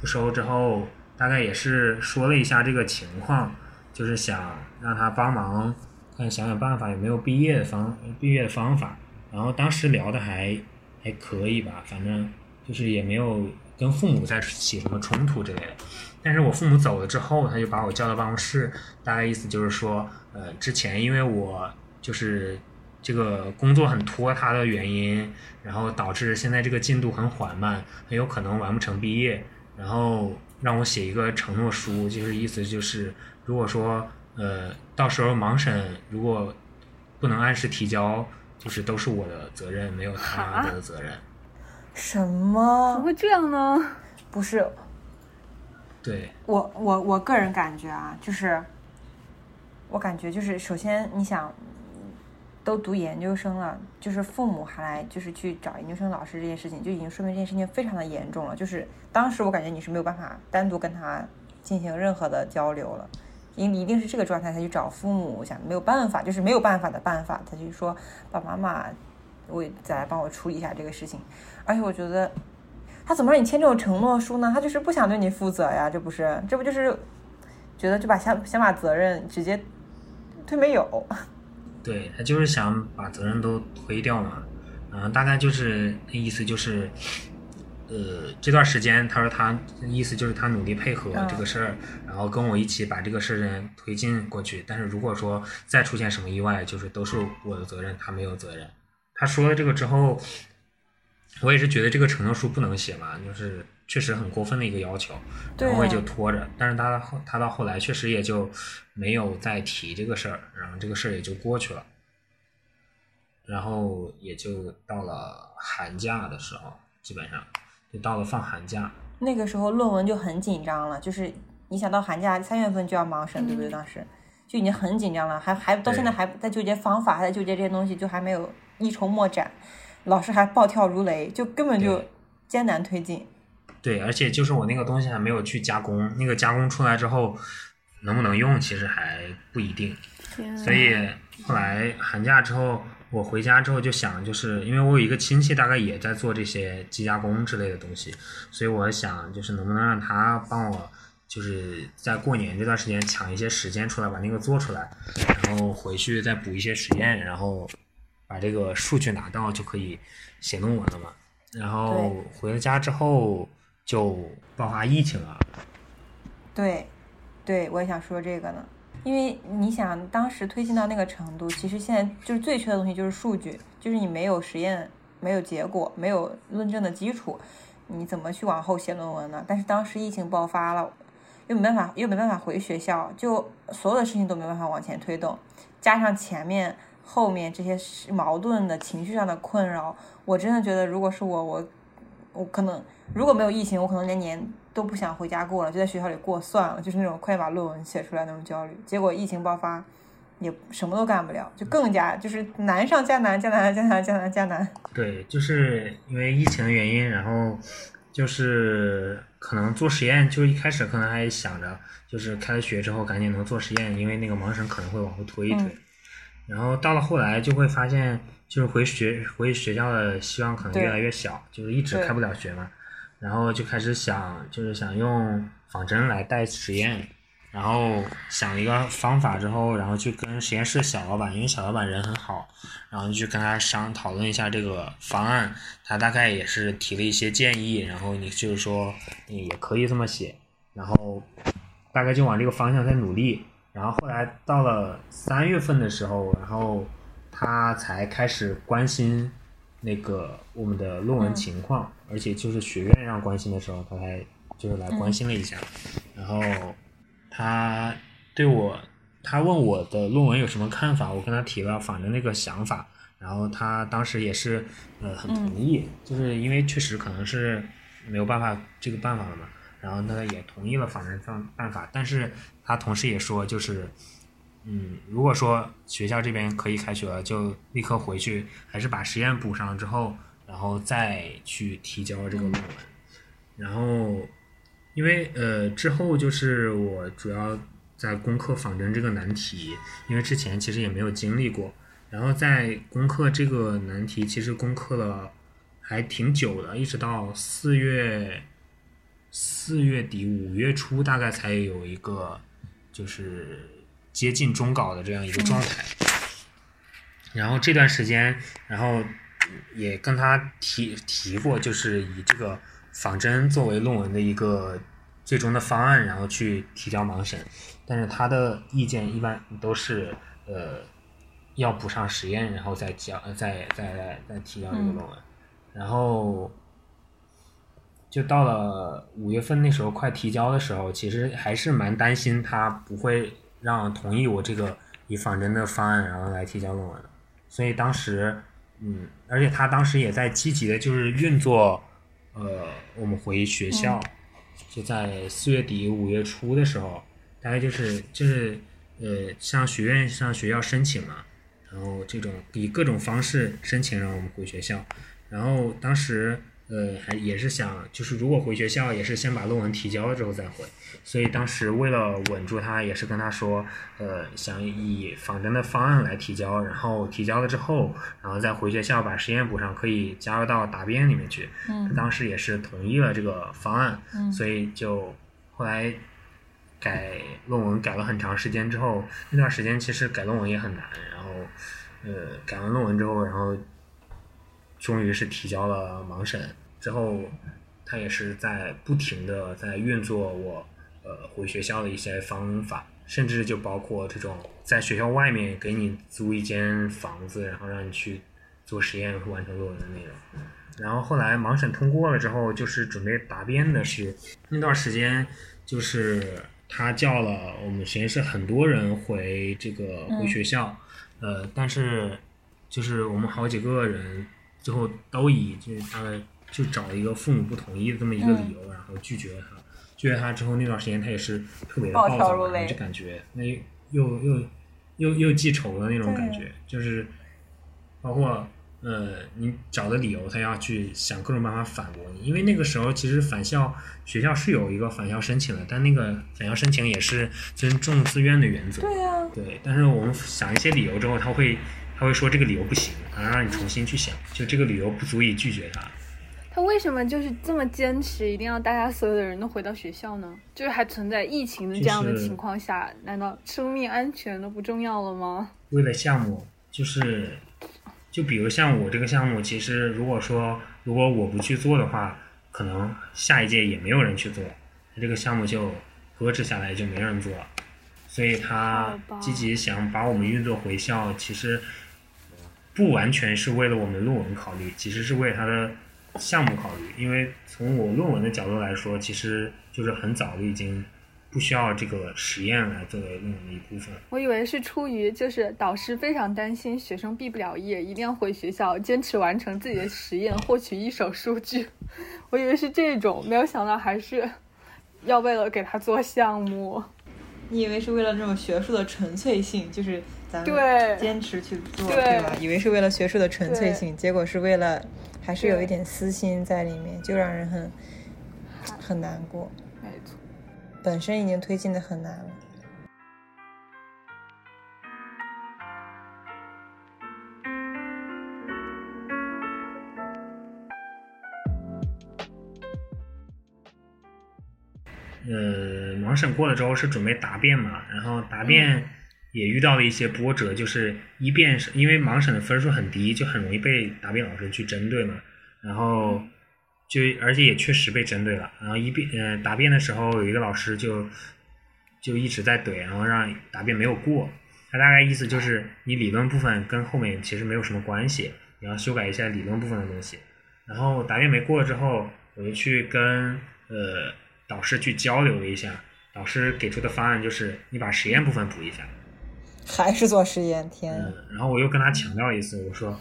不收之后，大概也是说了一下这个情况，就是想让他帮忙看想想办法有没有毕业的方毕业的方法，然后当时聊的还还可以吧，反正就是也没有跟父母再起什么冲突之类的。但是我父母走了之后，他就把我叫到办公室，大概意思就是说，呃，之前因为我就是这个工作很拖沓的原因，然后导致现在这个进度很缓慢，很有可能完不成毕业，然后让我写一个承诺书，就是意思就是，如果说呃到时候盲审如果不能按时提交，就是都是我的责任，没有他哈的责任。什么怎么么？会这样呢？不是对，我我我个人感觉啊，就是我感觉就是，首先你想，都读研究生了，就是父母还来就是去找研究生老师这件事情，就已经说明这件事情非常的严重了。就是当时我感觉你是没有办法单独跟他进行任何的交流了，因一定是这个状态才去找父母，想没有办法，就是没有办法的办法，他就说爸爸妈妈，我再来帮我处理一下这个事情。而且我觉得他怎么让你签这种承诺书呢？他就是不想对你负责呀，这不是？这不就是觉得就把想想把责任直接推没有？对他就是想把责任都推掉嘛，嗯、大概就是意思就是，呃，这段时间他说他意思就是他努力配合嗯这个事儿，然后跟我一起把这个事情推进过去。但是如果说再出现什么意外，就是都是我的责任，他没有责任。他说了这个之后，我也是觉得这个承诺书不能写嘛，就是确实很过分的一个要求，然后我也就拖着。但是他后他到后来确实也就没有再提这个事儿，然后这个事儿也就过去了。然后也就到了寒假的时候，基本上就到了放寒假。那个时候论文就很紧张了，就是你想到寒假三月份就要盲审，对不对？当时就已经很紧张了，还还到现在还在纠结方法，还在纠结这些东西，就还没有一筹莫展。老师还暴跳如雷，就根本就艰难推进。对，而且就是我那个东西还没有去加工，那个加工出来之后能不能用，其实还不一定。所以后来寒假之后，我回家之后就想，就是因为我有一个亲戚大概也在做这些机加工之类的东西，所以我想就是能不能让他帮我，就是在过年这段时间抢一些时间出来把那个做出来，然后回去再补一些实验，然后把这个数据拿到就可以写论文了嘛。然后回了家之后就爆发疫情了，对，对，我也想说这个呢，因为你想当时推进到那个程度，其实现在就是最缺的东西就是数据，就是你没有实验，没有结果，没有论证的基础，你怎么去往后写论文呢？但是当时疫情爆发了，又没办法，又没办法回学校，就所有的事情都没办法往前推动，加上前面。后面这些矛盾的情绪上的困扰，我真的觉得，如果是我，我我可能如果没有疫情，我可能连年都不想回家过了，就在学校里过算了，就是那种快点把论文写出来那种焦虑。结果疫情爆发，也什么都干不了，就更加就是难上加难，加难加难加难加难。对，就是因为疫情的原因，然后就是可能做实验，就是一开始可能还想着，就是开了学之后赶紧能做实验，因为那个盲审可能会往后推一推。嗯然后到了后来就会发现，就是回学回学校的希望可能越来越小，就是一直开不了学嘛。然后就开始想，就是想用仿真来带实验，然后想了一个方法之后，然后去跟实验室小老板，因为小老板人很好，然后就跟他商讨论一下这个方案，他大概也是提了一些建议，然后你就是说你也可以这么写，然后大概就往这个方向在努力，然后后来到了三月份的时候，然后他才开始关心那个我们的论文嗯。情况，而且就是学院让关心的时候，他才就是来关心了一下，然后他对我，他问我的论文有什么看法，我跟他提了反正那个想法，然后他当时也是呃很同意，就是因为确实可能是没有办法这个办法了嘛，然后他也同意了仿真方办法，但是他同时也说，就是，嗯，如果说学校这边可以开学了，就立刻回去，还是把实验补上之后，然后再去提交这个论文。然后，因为呃之后就是我主要在攻克仿真这个难题，因为之前其实也没有经历过，然后在攻克这个难题，其实攻克了还挺久的，一直到四月四月底五月初，大概才有一个就是接近终稿的这样一个状态。然后这段时间，然后也跟他提提过，就是以这个仿真作为论文的一个最终的方案，然后去提交盲审。但是他的意见一般都是呃要补上实验，然后再交呃再再再再提交这个论文。然后就到了五月份那时候快提交的时候，其实还是蛮担心他不会让同意我这个以仿真的方案，然后来提交论文。所以当时，嗯，而且他当时也在积极的，就是运作，呃，我们回学校，就在四月底五月初的时候，大概就是就是呃向学院向学校申请嘛，然后这种以各种方式申请让我们回学校，然后当时呃还也是想就是如果回学校也是先把论文提交了之后再回，所以当时为了稳住他，也是跟他说，呃想以仿真的方案来提交，然后提交了之后，然后再回学校把实验补上，可以加入到答辩里面去。嗯他当时也是同意了这个方案，嗯所以就后来改论文改了很长时间之后，那段时间其实改论文也很难，然后呃改完论文之后，然后终于是提交了盲审之后，他也是在不停的在运作我呃回学校的一些方法，甚至就包括这种在学校外面给你租一间房子，然后让你去做实验和完成论文的内容。然后后来盲审通过了之后，就是准备答辩的是那段时间，就是他叫了我们实验室很多人回这个回学校，呃，但是就是我们好几个人最后都以就是大概就找了一个父母不同意的这么一个理由，然后拒绝了他。拒绝他之后那段时间，他也是特别的暴暴躁，就感觉那又又又又又记仇的那种感觉，就是包括呃，你找的理由，他要去想各种办法反驳你，因为那个时候其实返校学校是有一个返校申请的，但那个返校申请也是尊重自愿的原则。对，但是我们想一些理由之后，他会他会说这个理由不行，然后让你重新去想，就这个理由不足以拒绝他。他为什么就是这么坚持，一定要大家所有的人都回到学校呢？就是还存在疫情的这样的情况下，难道生命安全都不重要了吗？为了项目，就是就比如像我这个项目，其实如果说如果我不去做的话，可能下一届也没有人去做，这个项目就搁置下来，就没人做了。所以他积极想把我们运作回校，其实不完全是为了我们论文考虑，其实是为他的项目考虑。因为从我论文的角度来说，其实就是很早就已经不需要这个实验来作为论文的一部分。我以为是出于就是导师非常担心学生毕不了业，一定要回学校坚持完成自己的实验，获取一手数据。我以为是这种，没有想到还是要为了给他做项目。你以为是为了这种学术的纯粹性，就是咱们对坚持去做，对吧？以为是为了学术的纯粹性，结果是为了还是有一点私心在里面，就让人很很难过。没错，本身已经推进的很难了。呃，盲审过了之后是准备答辩嘛，然后答辩也遇到了一些波折，就是一辩是因为盲审的分数很低，就很容易被答辩老师去针对嘛，然后就而且也确实被针对了，然后一辩呃答辩的时候有一个老师就就一直在怼，然后让答辩没有过，他大概意思就是你理论部分跟后面其实没有什么关系，你要修改一下理论部分的东西。然后答辩没过之后，我就去跟呃导师去交流了一下，导师给出的方案就是你把实验部分补一下。还是做实验，天然后我又跟他强调一次，我说，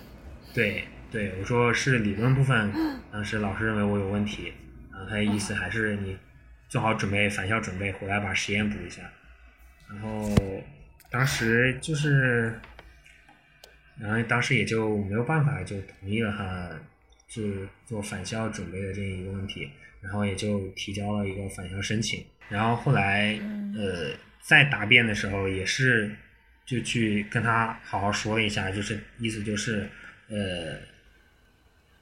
对对，我说是理论部分，当时老师认为我有问题，然后他的意思还是你做好准备返校准备回来把实验补一下。然后当时就是，然后当时也就没有办法，就同意了他就做返校准备的这一个问题，然后也就提交了一个返校申请。然后后来呃在答辩的时候也是就去跟他好好说了一下，就是意思就是呃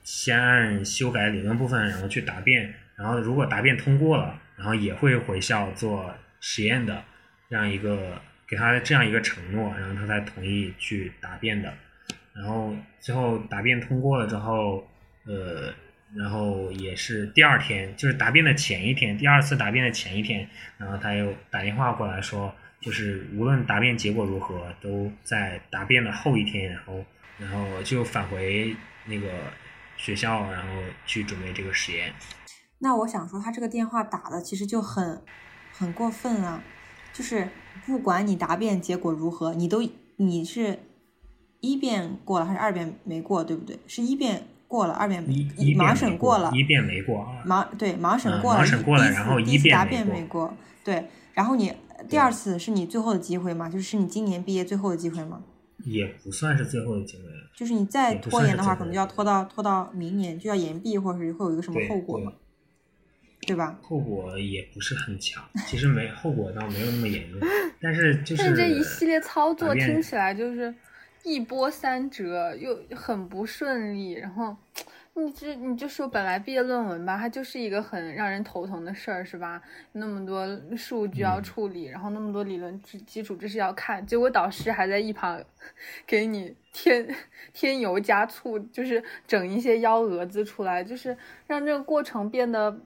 先按修改理论部分，然后去答辩，然后如果答辩通过了，然后也会回校做实验的。这样一个给他这样一个承诺，然后他才同意去答辩的。然后最后答辩通过了之后，呃，然后也是第二天，就是答辩的前一天，第二次答辩的前一天，然后他又打电话过来说，就是无论答辩结果如何，都在答辩的后一天，然后然后就返回那个学校，然后去准备这个实验。那我想说，他这个电话打的其实就很很过分啊。就是不管你答辩结果如何，你都你是一辩过了还是二辩没过，对不对？是一辩过了，二遍盲审过了，一辩没过。盲对盲审过了，盲审过了，然后一遍答辩没过。对，然后你第二次是你最后的机会吗？就是你今年毕业最后的机会吗？也不算是最后的机会。就是你再拖延的话，可能就要拖到拖到明年，就要延毕，或者是会有一个什么后果吗？对吧？后果也不是很强，其实没后果倒没有那么严重，但是就是这一系列操作听起来就是一波三折，又很不顺利。然后你这你就说本来毕业论文吧，它就是一个很让人头疼的事儿，是吧？那么多数据要处理，然后那么多理论基基础知识要看，结果导师还在一旁给你添添油加醋，就是整一些幺蛾子出来，就是让这个过程变得。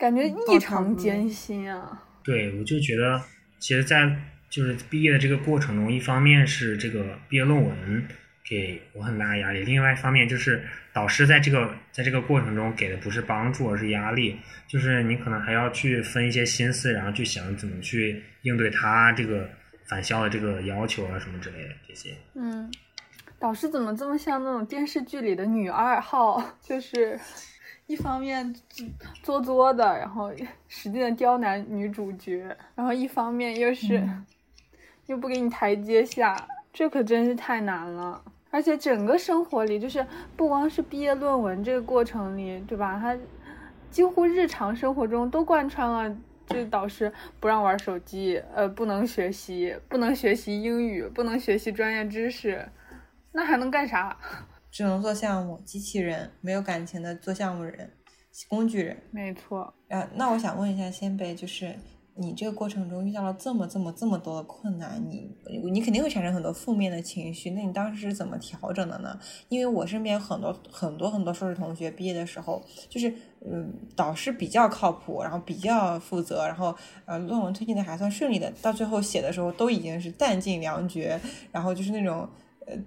感觉异常艰辛啊！对，我就觉得，其实，在就是毕业的这个过程中，一方面是这个毕业论文给我很大压力，另外一方面就是导师在这个在这个过程中给的不是帮助，而是压力。就是你可能还要去分一些心思，然后去想怎么去应对他这个返校的这个要求啊，什么之类的这些。嗯，导师怎么这么像那种电视剧里的女二号？就是。一方面作作的，然后使劲的刁难女主角，然后一方面又是又不给你台阶下，这可真是太难了。而且整个生活里，就是不光是毕业论文这个过程里，对吧？他几乎日常生活中都贯穿了，这导师不让玩手机，呃，不能学习，不能学习英语，不能学习专业知识，那还能干啥？只能做项目，机器人没有感情的做项目人，工具人。没错。啊，那我想问一下先辈，就是你这个过程中遇到了这么这么这么多的困难，你你肯定会产生很多负面的情绪，那你当时是怎么调整的呢？因为我身边很多很多很多硕士同学毕业的时候，就是嗯，导师比较靠谱，然后比较负责，然后呃，论文推进的还算顺利的，到最后写的时候都已经是弹尽粮绝，然后就是那种。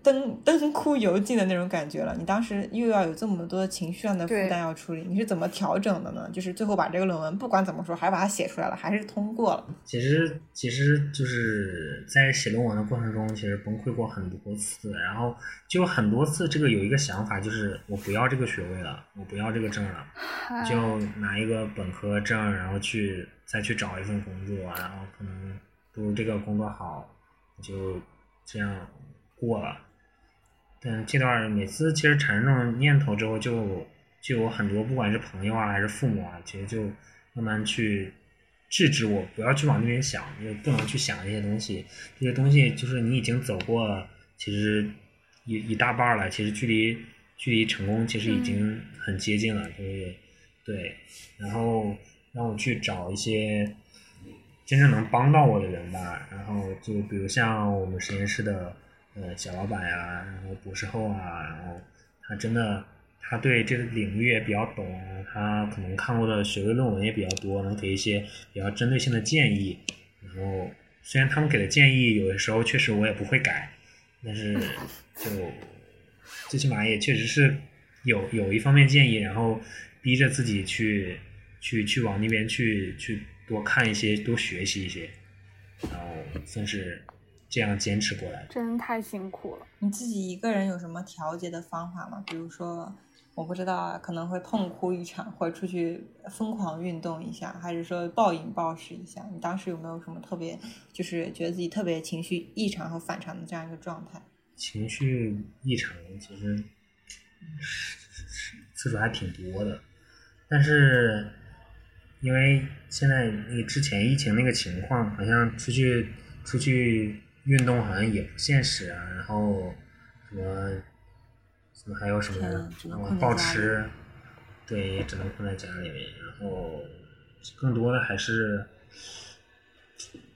灯灯枯油尽的那种感觉了，你当时又要有这么多情绪上的负担要处理，你是怎么调整的呢？就是最后把这个论文不管怎么说还把它写出来了，还是通过了。其实其实就是在写论文的过程中，其实崩溃过很多次，然后就很多次这个有一个想法，就是我不要这个学位了，我不要这个证了，就拿一个本科证，然后去再去找一份工作，然后可能不如这个工作好，就这样。过了，但这段每次其实产生这种念头之后，就就有很多不管是朋友啊还是父母啊，其实就慢慢去制止我不要去往那边想，就不能去想这些东西。这些东西就是你已经走过，其实一一大半了，其实距离距离成功其实已经很接近了，就是对。然后让我去找一些真正能帮到我的人吧。然后就比如像我们实验室的。呃，小老板呀，然后博士后啊，然后他真的，他对这个领域也比较懂，他可能看过的学位论文也比较多，能给一些比较针对性的建议。然后虽然他们给的建议有的时候确实我也不会改，但是 就最起码也确实是有有一方面建议，然后逼着自己去去去往那边去去多看一些，多学习一些，然后算是。这样坚持过来，真太辛苦了。你自己一个人有什么调节的方法吗？比如说，我不知道啊，可能会痛哭一场，或者出去疯狂运动一下，还是说暴饮暴食一下？你当时有没有什么特别，就是觉得自己特别情绪异常和反常的这样一个状态？情绪异常其实次数还挺多的，但是因为现在那个之前疫情那个情况，好像出去出去运动好像也不现实啊，然后什么什么还有什么然后暴吃，对，也只能困在家里面，然后更多的还是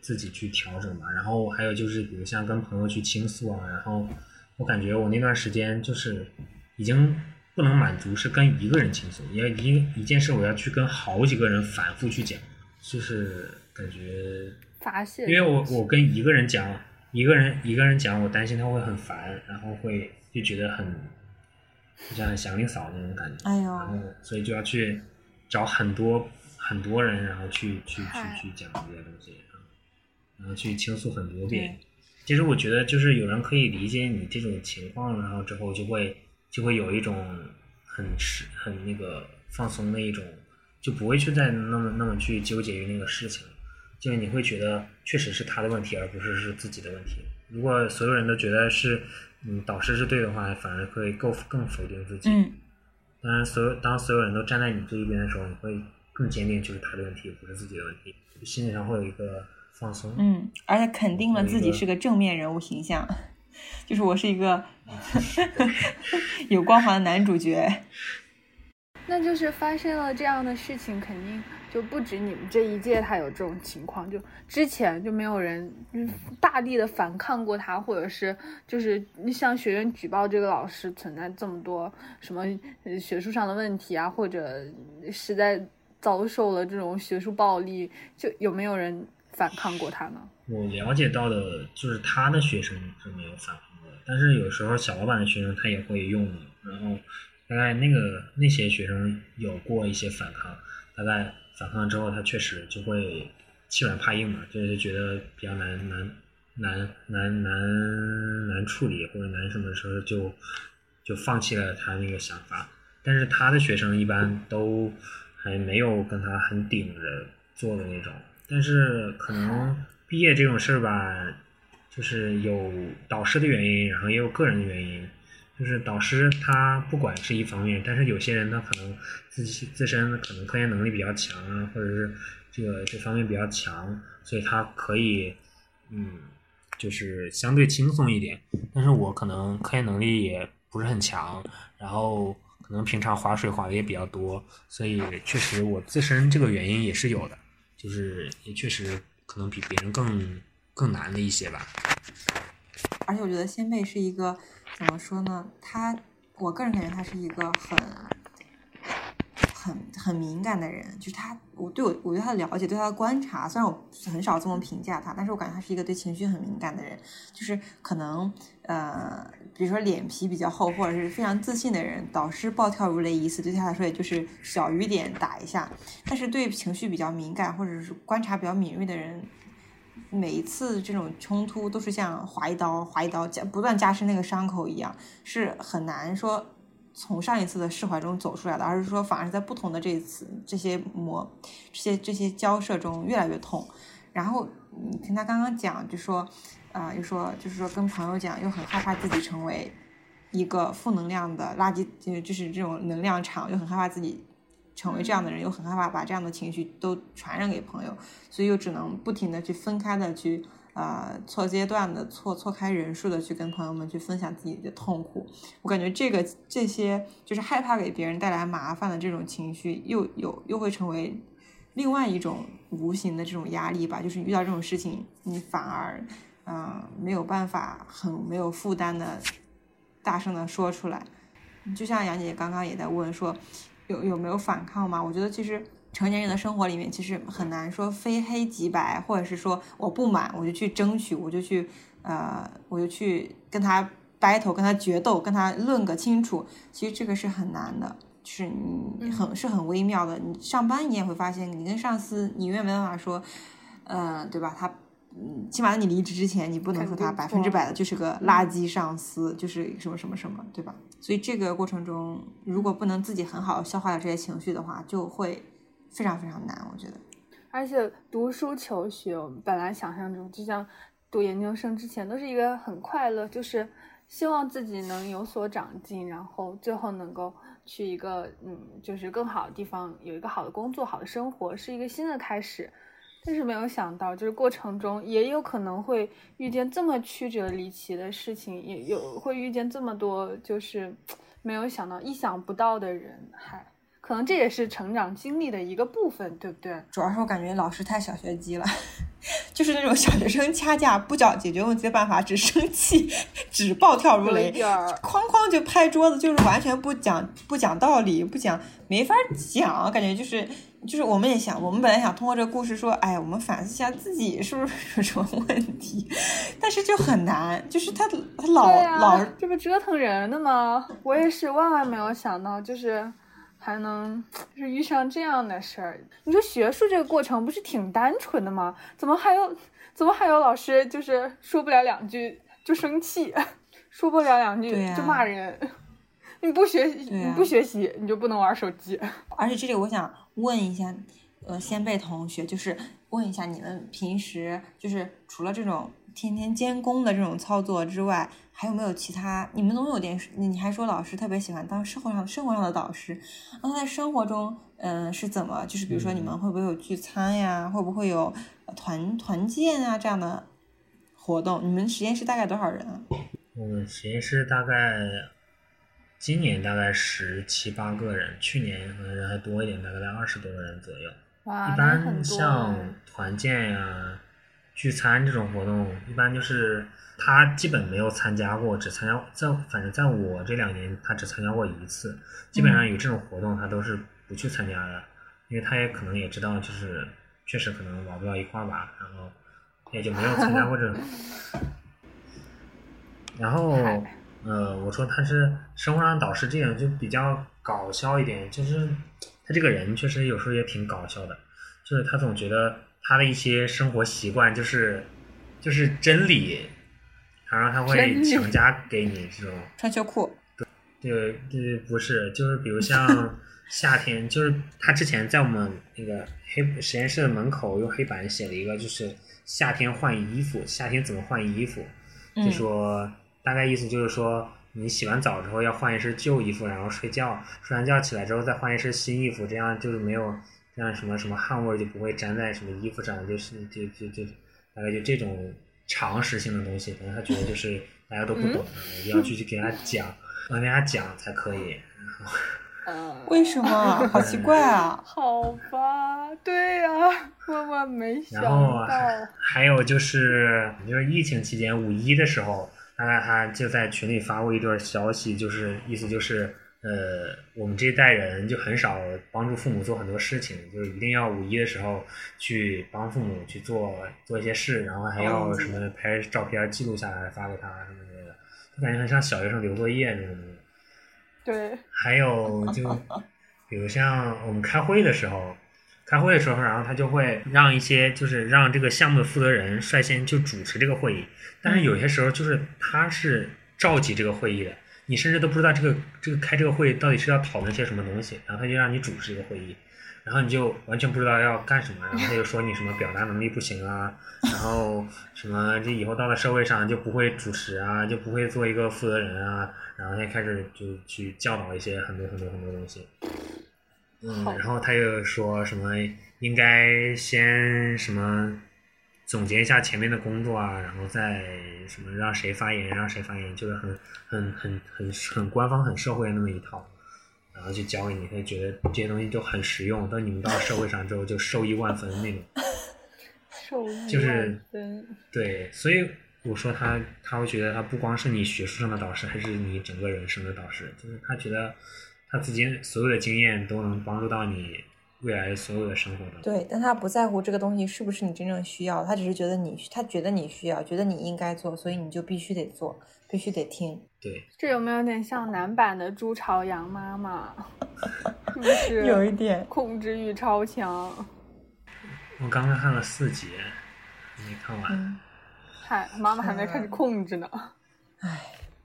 自己去调整吧。然后还有就是，比如像跟朋友去倾诉啊，然后我感觉我那段时间就是已经不能满足是跟一个人倾诉，因为一一件事我要去跟好几个人反复去讲，就是感觉发泄，因为我我跟一个人讲，一个人一个人讲，我担心他会很烦，然后会就觉得很。就像祥林嫂那种感觉，哎呦，然后所以就要去找很多很多人，然后去去去去讲这些东西，然后去倾诉很多遍。其实我觉得，就是有人可以理解你这种情况，然后之后就会就会有一种很是很那个放松的一种，就不会去再那么那么去纠结于那个事情，就是你会觉得确实是他的问题，而不是是自己的问题。如果所有人都觉得是。嗯，导师是对的话，反而会更更否定自己。嗯，当然，所有当所有人都站在你这一边的时候，你会更坚定，就是他的问题，不是自己的问题，心理上会有一个放松。嗯，而且肯定了自己是个正面人物形象，就是我是一个 有光环的男主角。那就是发生了这样的事情，肯定。就不止你们这一届他有这种情况，就之前就没有人大力的反抗过他，或者是就是向学院举报这个老师存在这么多什么学术上的问题啊，或者实在遭受了这种学术暴力，就有没有人反抗过他呢？我了解到的就是他的学生是没有反抗过，但是有时候小老板的学生他也会用，然后大概那个那些学生有过一些反抗，大概。反抗之后，他确实就会欺软怕硬嘛，就是觉得比较难难难难难难处理或者难什么时候就就放弃了他那个想法。但是他的学生一般都还没有跟他很顶着做的那种。但是可能毕业这种事儿吧，就是有导师的原因，然后也有个人的原因。就是导师他不管是一方面，但是有些人他可能自己自身可能科研能力比较强啊，或者是这个这方面比较强，所以他可以嗯，就是相对轻松一点。但是我可能科研能力也不是很强，然后可能平常划水划的也比较多，所以确实我自身这个原因也是有的，就是也确实可能比别人更更难的一些吧。而且我觉得先辈是一个。怎么说呢？他，我个人感觉他是一个很、很、很敏感的人。就是他，我对我我对他的了解，对他的观察，虽然我很少这么评价他，但是我感觉他是一个对情绪很敏感的人。就是可能，呃，比如说脸皮比较厚或者是非常自信的人，导师暴跳如雷一次，对他来说也就是小雨点打一下。但是对情绪比较敏感或者是观察比较敏锐的人。每一次这种冲突都是像划一刀、划一刀加不断加深那个伤口一样，是很难说从上一次的释怀中走出来的，而是说反而在不同的这一次这些磨、这些这些交涉中越来越痛。然后你听他刚刚讲，就说啊，又说就是说跟朋友讲，又很害怕自己成为一个负能量的垃圾，就就是这种能量场，又很害怕自己。成为这样的人，又很害怕把这样的情绪都传染给朋友，所以又只能不停的去分开的去，呃，错阶段的错错开人数的去跟朋友们去分享自己的痛苦。我感觉这个这些就是害怕给别人带来麻烦的这种情绪，又有又会成为另外一种无形的这种压力吧。就是遇到这种事情，你反而，嗯，没有办法很没有负担的大声的说出来。就像杨姐刚刚也在问说。有有没有反抗吗？我觉得其实成年人的生活里面其实很难说非黑即白，或者是说我不满我就去争取，我就去呃我就去跟他 battle，跟他决斗，跟他论个清楚。其实这个是很难的，就是你很是很微妙的。你上班你也会发现，你跟上司你永远没办法说，呃对吧？他嗯，起码你离职之前，你不能说他百分之百的就是个垃圾上司，就是什么什么什么，对吧？所以这个过程中，如果不能自己很好消化掉这些情绪的话，就会非常非常难，我觉得。而且读书求学，我们本来想象中就像读研究生之前都是一个很快乐，就是希望自己能有所长进，然后最后能够去一个嗯，就是更好的地方，有一个好的工作、好的生活，是一个新的开始。但是没有想到，就是过程中也有可能会遇见这么曲折离奇的事情，也有会遇见这么多就是没有想到、意想不到的人，还。可能这也是成长经历的一个部分，对不对？主要是我感觉老师太小学鸡了，就是那种小学生掐架不找解决问题的办法，只生气，只暴跳如雷，哐哐就拍桌子，就是完全不讲不讲道理，不讲没法讲，感觉就是就是我们也想，我们本来想通过这个故事说，哎，我们反思一下自己是不是有什么问题，但是就很难，就是他他老老这不折腾人的吗？我也是万万没有想到，就是。还能就是遇上这样的事儿？你说学术这个过程不是挺单纯的吗？怎么还有怎么还有老师就是说不了两句就生气，说不了两句就骂人？你不学习你不学习你就不能玩手机。而且这里我想问一下，呃，先辈同学，就是问一下你们平时就是除了这种天天监工的这种操作之外。还有没有其他？你们总有点，你还说老师特别喜欢当生活上生活上的导师。那在生活中，嗯，是怎么？就是比如说，你们会不会有聚餐呀？会不会有团团建啊这样的活动？你们实验室大概多少人啊？嗯，实验室大概今年大概十七八个人，去年可能人还多一点，大概在二十多个人左右。哇，一般像团建呀、聚餐这种活动，一般就是。他基本没有参加过，只参加在反正在我这两年，他只参加过一次。基本上有这种活动，他都是不去参加的，因为他也可能也知道，就是确实可能玩不到一块儿吧，然后也就没有参加过这种。然后呃，我说他是生活上导师，这样就比较搞笑一点，就是他这个人确实有时候也挺搞笑的，就是他总觉得他的一些生活习惯就是就是真理。然后他会强加给你这种穿秋裤，对对不是，就是比如像 夏天，就是他之前在我们那个黑实验室的门口用黑板写了一个，就是夏天换衣服，夏天怎么换衣服，就说大概意思就是说，你洗完澡之后要换一身旧衣服，然后睡觉，睡完觉起来之后再换一身新衣服，这样就是没有这样什么什么汗味就不会粘在什么衣服上，就是就就就大概就这种。常识性的东西，可能他觉得就是大家都不懂，一定要去去给他讲，让大家讲才可以。为什么？好奇怪啊！好吧，对呀，万万没想到。然后还有就是，就是疫情期间五一的时候，大概他就在群里发过一段消息，就是意思就是。呃，我们这一代人就很少帮助父母做很多事情，就是一定要五一的时候去帮父母去做做一些事，然后还要什么拍照片记录下来发给他什么之类的，就感觉很像小学生留作业那种。对。还有就比如像我们开会的时候，开会的时候，然后他就会让一些就是让这个项目的负责人率先就主持这个会议，但是有些时候就是他是召集这个会议的。你甚至都不知道这个这个开这个会到底是要讨论些什么东西，然后他就让你主持这个会议，然后你就完全不知道要干什么，然后他就说你什么表达能力不行啊，然后什么这以后到了社会上就不会主持啊，就不会做一个负责人啊，然后他开始就去教导一些很多很多很多东西，嗯，然后他又说什么应该先什么。总结一下前面的工作啊，然后再什么让谁发言，让谁发言，就是很很很很很官方、很社会的那么一套，然后就教给你，他就觉得这些东西就很实用，等你们到社会上之后就受益万分那种。受益万分。对，所以我说他他会觉得他不光是你学术上的导师，还是你整个人生的导师，就是他觉得他自己所有的经验都能帮助到你。未来所有的生活中，对，但他不在乎这个东西是不是你真正需要，他只是觉得你，他觉得你需要，觉得你应该做，所以你就必须得做，必须得听。对，这有没有点像男版的朱朝阳妈妈？是不是？有一点控制欲超强。我刚刚看了四集，还没看完。嗨，妈妈还没开始控制呢。唉，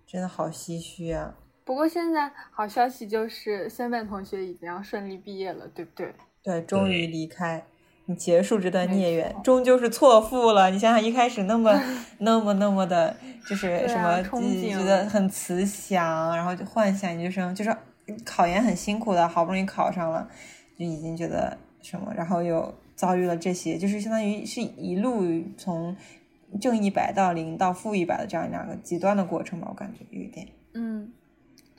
真的好唏嘘啊。不过现在好消息就是仙贝同学已经要顺利毕业了，对不对？对，终于离开，你结束这段孽缘，终究是错付了。你想想，一开始那么 那么那么的，就是什么，觉得很慈祥，然后就幻想研究生，就是考研很辛苦的，好不容易考上了，就已经觉得什么，然后又遭遇了这些，就是相当于是一路从正一百到零到负一百的这样两个极端的过程吧，我感觉有一点，嗯。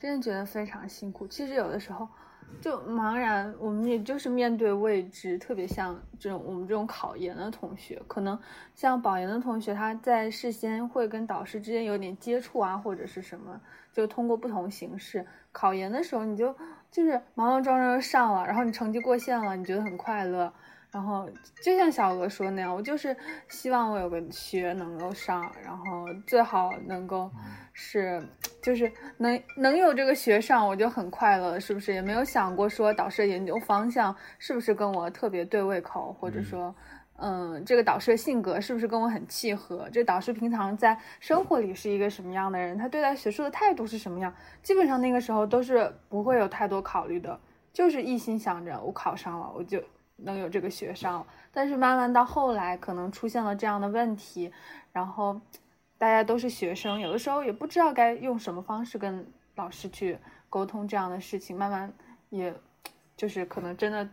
真的觉得非常辛苦。其实有的时候就茫然，我们也就是面对未知，特别像这种我们这种考研的同学，可能像保研的同学，他在事先会跟导师之间有点接触啊，或者是什么，就通过不同形式。考研的时候，你就就是莽莽撞撞上了，然后你成绩过线了，你觉得很快乐。然后就像小鹅说那样，我就是希望我有个学能够上，然后最好能够是，就是能能有这个学上，我就很快乐，是不是？也没有想过说导师研究方向是不是跟我特别对胃口，或者说，嗯，这个导师的性格是不是跟我很契合？这导师平常在生活里是一个什么样的人？他对待学术的态度是什么样？基本上那个时候都是不会有太多考虑的，就是一心想着我考上了，我就。能有这个学上，但是慢慢到后来，可能出现了这样的问题，然后大家都是学生，有的时候也不知道该用什么方式跟老师去沟通这样的事情，慢慢也就是可能真的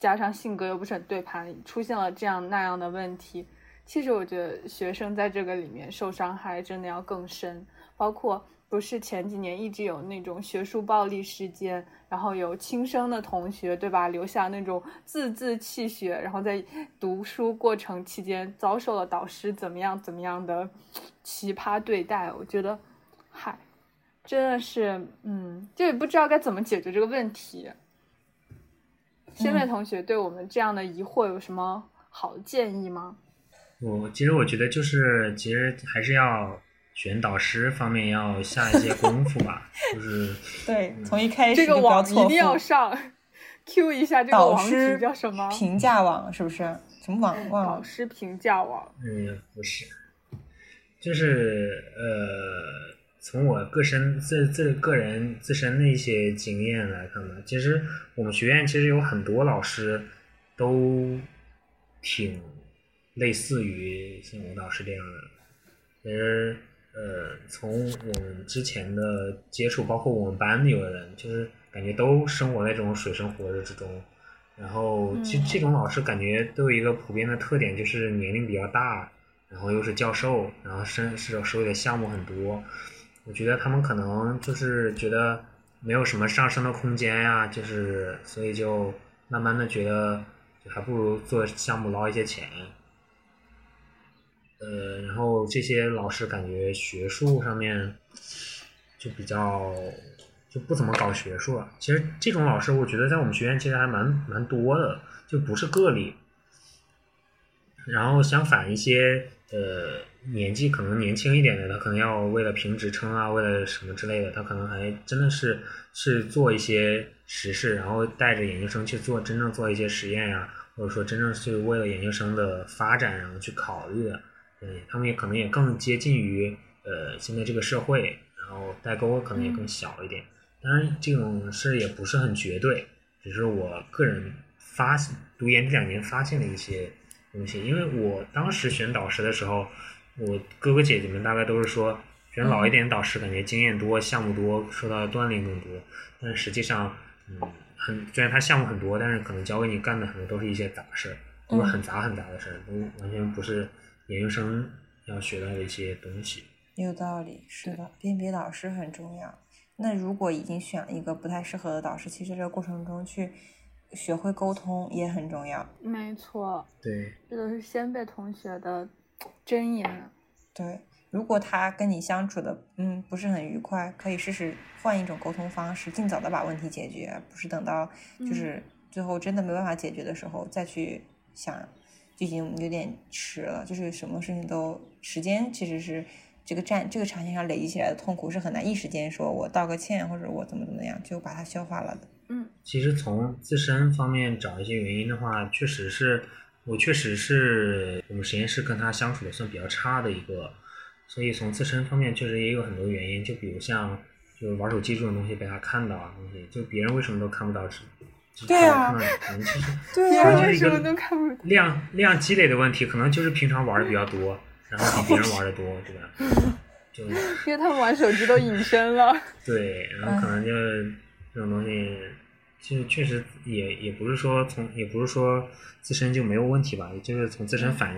加上性格又不是很对盘，出现了这样那样的问题。其实我觉得学生在这个里面受伤害真的要更深，包括。不是前几年一直有那种学术暴力事件，然后有轻生的同学，对吧？留下那种字字泣血，然后在读书过程期间遭受了导师怎么样怎么样的奇葩对待。我觉得，嗨，真的是，嗯，就也不知道该怎么解决这个问题。仙妹同学对我们这样的疑惑有什么好的建议吗？我其实我觉得就是，其实还是要。选导师方面要下一些功夫吧，就是对，从一开始这个网一定要上，Q 一下这个网址叫什么？评价网是不是？什么网？导师评价网？嗯，不是，就是呃，从我个身自自个人自身的一些经验来看吧，其实我们学院其实有很多老师都挺类似于像吴导师这样的，其实。呃，从我们之前的接触，包括我们班有的人，就是感觉都生活在这种水深火热之中。然后，其实这种老师感觉都有一个普遍的特点，就是年龄比较大，然后又是教授，然后身是手里的项目很多。我觉得他们可能就是觉得没有什么上升的空间呀，就是所以就慢慢的觉得，就还不如做项目捞一些钱。呃，然后这些老师感觉学术上面就比较就不怎么搞学术了。其实这种老师，我觉得在我们学院其实还蛮蛮多的，就不是个例。然后相反，一些呃年纪可能年轻一点的，他可能要为了评职称啊，为了什么之类的，他可能还真的是是做一些实事，然后带着研究生去做真正做一些实验呀，或者说真正是为了研究生的发展然后去考虑的。对他们也可能也更接近于呃现在这个社会，然后代沟可能也更小一点。当然这种事也不是很绝对，只是我个人发读研这两年发现的一些东西。因为我当时选导师的时候，我哥哥姐姐们大概都是说选老一点导师，感觉经验多、项目多，受到的锻炼更多。但实际上，嗯，很虽然他项目很多，但是可能教给你干的很多都是一些杂事，都是很杂很杂的事，都完全不是。研究生要学到的一些东西，有道理，是的，辨别导师很重要。那如果已经选了一个不太适合的导师，其实这个过程中去学会沟通也很重要。没错，对，这都是先辈同学的箴言。对，如果他跟你相处的嗯不是很愉快，可以试试换一种沟通方式，尽早的把问题解决，不是等到就是最后真的没办法解决的时候再去想。已经有点迟了，就是什么事情都时间其实是这个战这个场线上累积起来的痛苦是很难一时间说我道个歉或者我怎么怎么样就把它消化了的。嗯，其实从自身方面找一些原因的话，确实是我确实是我们实验室跟他相处的算比较差的一个，所以从自身方面确实也有很多原因，就比如像就是玩手机这种东西被他看到啊东西，就别人为什么都看不到，对啊可能就是一个为什么都看不量量积累的问题，可能就是平常玩的比较多，然后比别人玩的多，对吧？就 因为他们玩手机都隐身了。对，然后可能就这种东西，其实确实也也不是说从也不是说自身就没有问题吧，就是从自身反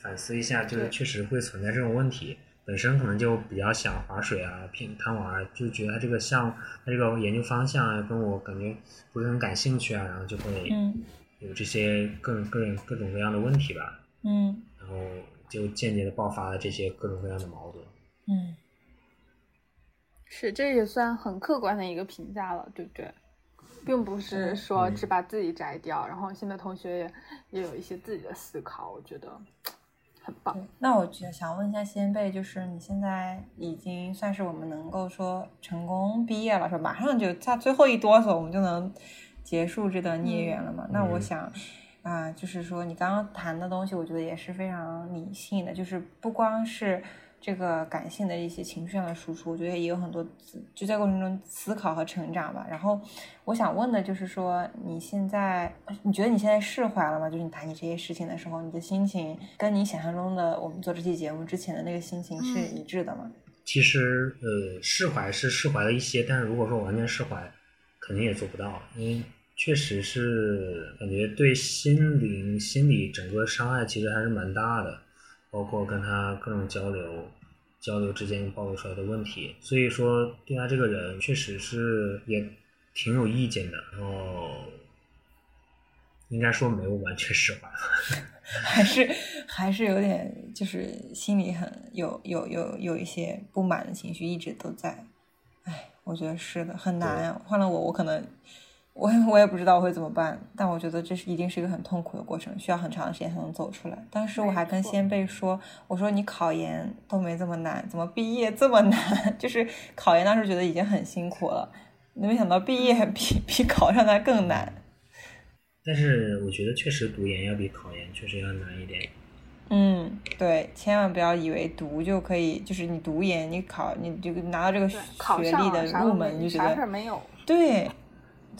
反思一下，就是确实会存在这种问题。本身可能就比较想划水啊、偏贪玩啊，就觉得他这个项、他这个研究方向啊，跟我感觉不是很感兴趣啊，然后就会嗯有这些各种各种各种各样的问题吧，嗯然后就间接的爆发了这些各种各样的矛盾。嗯，是，这也算很客观的一个评价了，对不对？并不是说嗯只把自己摘掉，然后新的同学也也有一些自己的思考，我觉得很棒。那我就想问一下先辈，就是你现在已经算是我们能够说成功毕业了，是吧？马上就差最后一哆嗦，我们就能结束这段孽缘了嘛？那我嗯想。啊、就是说你刚刚谈的东西，我觉得也是非常理性的，就是不光是这个感性的一些情绪上的输出，我觉得也有很多就在过程中思考和成长吧。然后我想问的就是说，你现在你觉得你现在释怀了吗？就是你谈起这些事情的时候，你的心情跟你想象中的我们做这期节目之前的那个心情是嗯一致的吗？其实呃，释怀是释怀了一些，但是如果说完全释怀，肯定也做不到，因为确实是感觉对心灵、心理整个伤害其实还是蛮大的，包括跟他各种交流、交流之间暴露出来的问题，所以说对他这个人确实是也挺有意见的，然后应该说没有完全释怀。还是还是有点就是心里很有有有有一些不满的情绪一直都在。哎，我觉得是的，很难呀。换了我，我可能我我也不知道我会怎么办，但我觉得这是一定是一个很痛苦的过程，需要很长的时间才能走出来。当时我还跟先辈说，我说你考研都没这么难，怎么毕业这么难？就是考研当时觉得已经很辛苦了，没想到毕业比比考上它更难。但是我觉得确实读研要比考研确实要难一点。嗯，对，千万不要以为读就可以，就是你读研，你考，你就拿到这个学历的入门，你就觉啥事没有。对，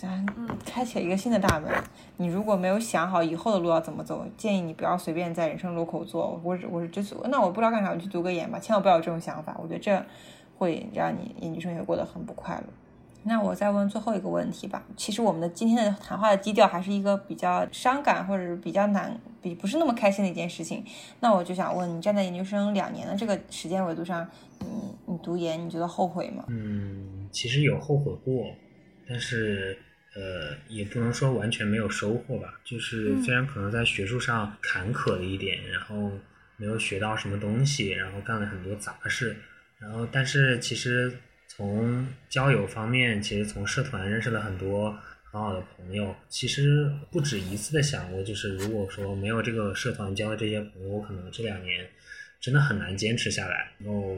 咱嗯开启了一个新的大门。你如果没有想好以后的路要怎么走，建议你不要随便在人生路口做。我是我是就是，那我不知道干啥，我去读个研吧，千万不要有这种想法。我觉得这会让你研究生也过得很不快乐。那我再问最后一个问题吧。其实我们的今天的谈话的基调还是一个比较伤感或者是比较难、比不是那么开心的一件事情。那我就想问你，站在研究生两年的这个时间维度上，你你读研，你觉得后悔吗？嗯，其实有后悔过，但是呃，也不能说完全没有收获吧。就是嗯虽然可能在学术上坎坷了一点，然后没有学到什么东西，然后干了很多杂事，然后但是其实从交友方面，其实从社团认识了很多很好的朋友。其实不止一次的想过，就是如果说没有这个社团交的这些朋友，我可能这两年真的很难坚持下来。然后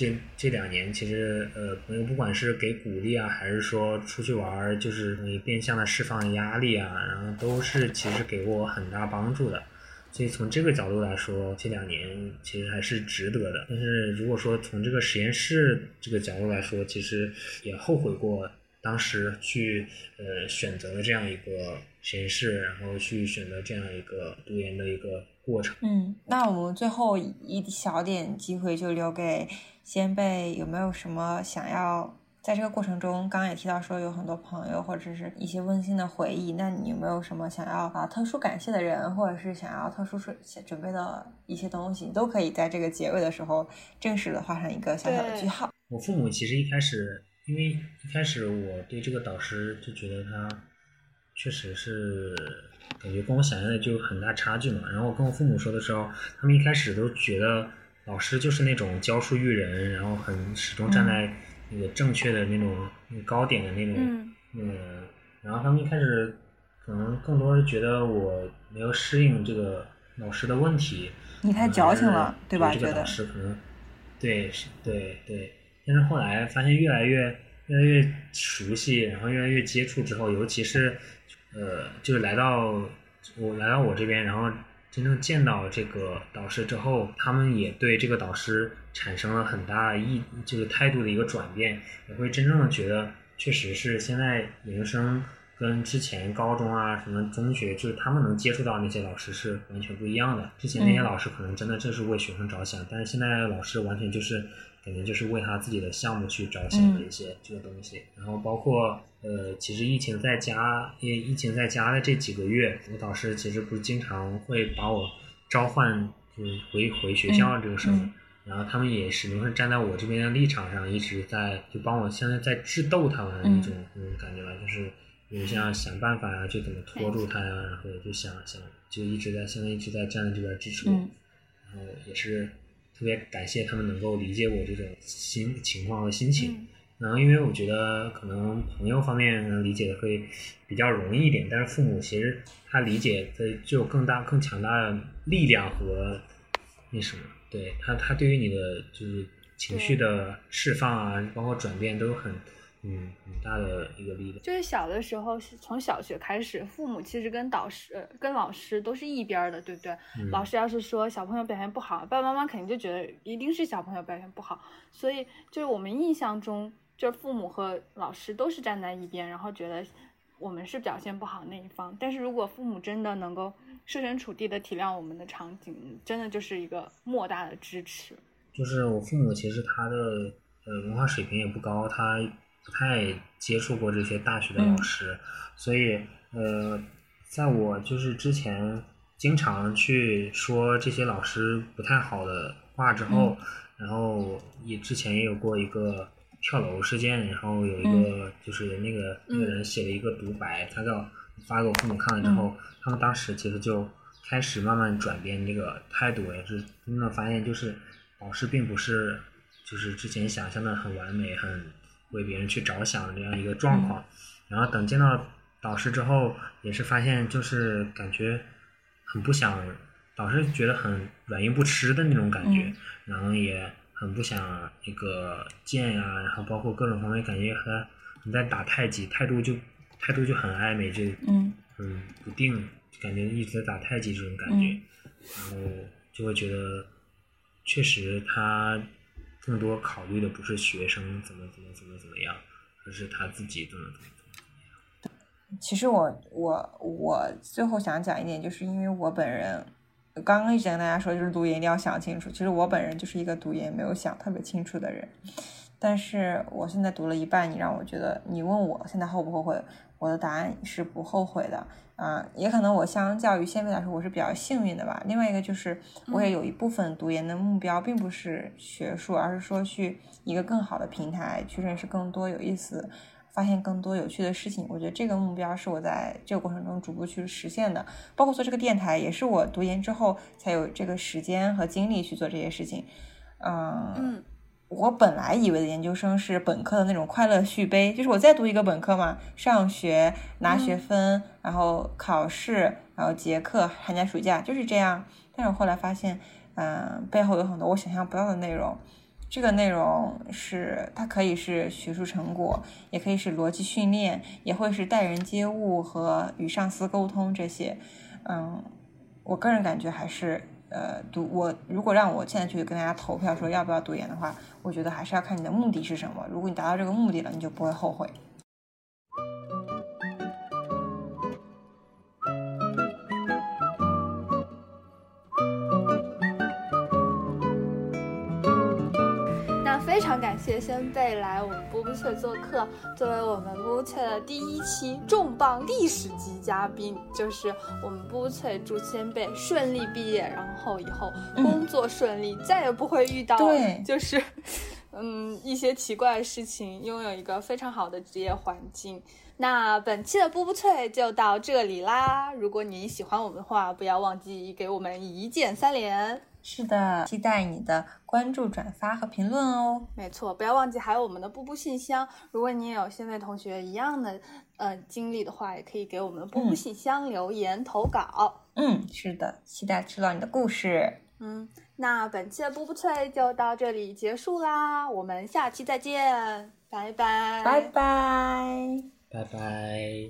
这这两年，其实呃，朋友不管是给鼓励啊，还是说出去玩儿，就是你变相的释放压力啊，然后都是其实给我很大帮助的。所以从这个角度来说，这两年其实还是值得的。但是如果说从这个实验室这个角度来说，其实也后悔过当时去呃选择了这样一个实验室，然后去选择这样一个读研的一个过程。嗯，那我们最后一小点机会就留给先辈，有没有什么想要在这个过程中，刚刚也提到说有很多朋友或者是一些温馨的回忆，那你有没有什么想要啊特殊感谢的人，或者是想要特殊准准备的一些东西，你都可以在这个结尾的时候正式的画上一个小小的句号。我父母其实一开始，因为一开始我对这个导师就觉得他确实是感觉跟我想象的就有很大差距嘛。然后我跟我父母说的时候，他们一开始都觉得老师就是那种教书育人，然后很始终站在那个正确的那种那个高点的那种嗯那个人。然后他们一开始可能更多是觉得我没有适应这个老师的问题，你太矫情了，对吧？觉得这个导师可能对是，对对，但是后来发现越来越越来越熟悉，然后越来越接触之后，尤其是呃，就是来到我来到我这边，然后真正见到这个导师之后，他们也对这个导师产生了很大意，这个态度的一个转变，也会真正的觉得，确实是现在研究生跟之前高中啊什么中学，就是他们能接触到那些老师是完全不一样的。之前那些嗯老师可能真的就是为学生着想，但是现在老师完全就是感觉就是为他自己的项目去着想的一些这个东西。然后包括呃，其实疫情在家，因为疫情在家的这几个月，我导师其实不是经常会把我召唤，就是回回学校这个事儿。然后他们也始终是站在我这边的立场上，一直在就帮我现在在智斗他们那种、那种感觉吧，就是有像想办法呀、就怎么拖住他呀、然后就想想就一直在现在一直在站在这边支持我，嗯然后也是特别感谢他们能够理解我这种心情况和心情。嗯。然后，因为我觉得可能朋友方面能理解的会比较容易一点，但是父母其实他理解的就有更大、更强大的力量和那什么，对他，他对于你的就是情绪的释放啊，包括转变都有很嗯很大的一个力量。就是小的时候，从小学开始，父母其实跟导师、呃跟老师都是一边儿的，对不对？嗯老师要是说小朋友表现不好，爸爸妈妈肯定就觉得一定是小朋友表现不好，所以就是我们印象中，就是父母和老师都是站在一边，然后觉得我们是表现不好那一方。但是如果父母真的能够设身处地的体谅我们的场景，真的就是一个莫大的支持。就是我父母其实他的呃文化水平也不高，他不太接触过这些大学的老师，所以呃，在我就是之前经常去说这些老师不太好的话之后，然后也之前也有过一个跳楼事件，然后有一个就是那个、那个人写了一个独白，他给我发给我父母看了之后，他们当时其实就开始慢慢转变这个态度，也是真的发现就是老师并不是就是之前想象的很完美、很为别人去着想的这样一个状况。然后等见到导师之后，也是发现就是感觉很不想，导师觉得很软硬不吃的那种感觉，嗯。然后也很不想那个见呀、然后包括各种方面感觉和你在打太极，态度就态度就很暧昧，就嗯。嗯不定，感觉一直在打太极这种感觉，嗯。然后就会觉得确实他更多考虑的不是学生怎么怎么怎么怎么样，而是他自己怎么怎么怎么样。其实我我我最后想讲一点，就是因为我本人刚刚一直跟大家说，就是读研一定要想清楚。其实我本人就是一个读研没有想特别清楚的人，但是我现在读了一半，你让我觉得，你问我现在后不后悔，我的答案是不后悔的。啊，也可能我相较于先辈来说，我是比较幸运的吧。另外一个就是，我也有一部分读研的目标，并不是学术，而是说去一个更好的平台，去认识更多有意思、发现更多有趣的事情。我觉得这个目标是我在这个过程中逐步去实现的。包括做这个电台，也是我读研之后才有这个时间和精力去做这些事情。嗯嗯我本来以为的研究生是本科的那种快乐续杯，就是我再读一个本科嘛，上学拿学分，然后考试，然后结课、寒假、暑假就是这样。但是我后来发现，嗯、背后有很多我想象不到的内容。这个内容是它可以是学术成果，也可以是逻辑训练，也会是待人接物和与上司沟通这些。嗯，我个人感觉还是呃读我如果让我现在去跟大家投票说要不要读研的话，我觉得还是要看你的目的是什么。如果你达到这个目的了，你就不会后悔。常感谢先辈来我们波波翠做客，作为我们波波翠的第一期重磅历史级嘉宾，就是我们波波翠祝先辈顺利毕业，然后以后工作顺利，再也不会遇到对就是嗯一些奇怪的事情，拥有一个非常好的职业环境。那本期的波波脆就到这里啦！如果你喜欢我们的话，不要忘记给我们一键三连。是的，期待你的关注、转发和评论哦。没错，不要忘记还有我们的布布信箱。如果你也有现在同学一样的呃经历的话，也可以给我们的布布信箱留言投稿。嗯，是的，期待知道你的故事。嗯，那本期的布布脆就到这里结束啦，我们下期再见，拜拜，拜拜。拜拜。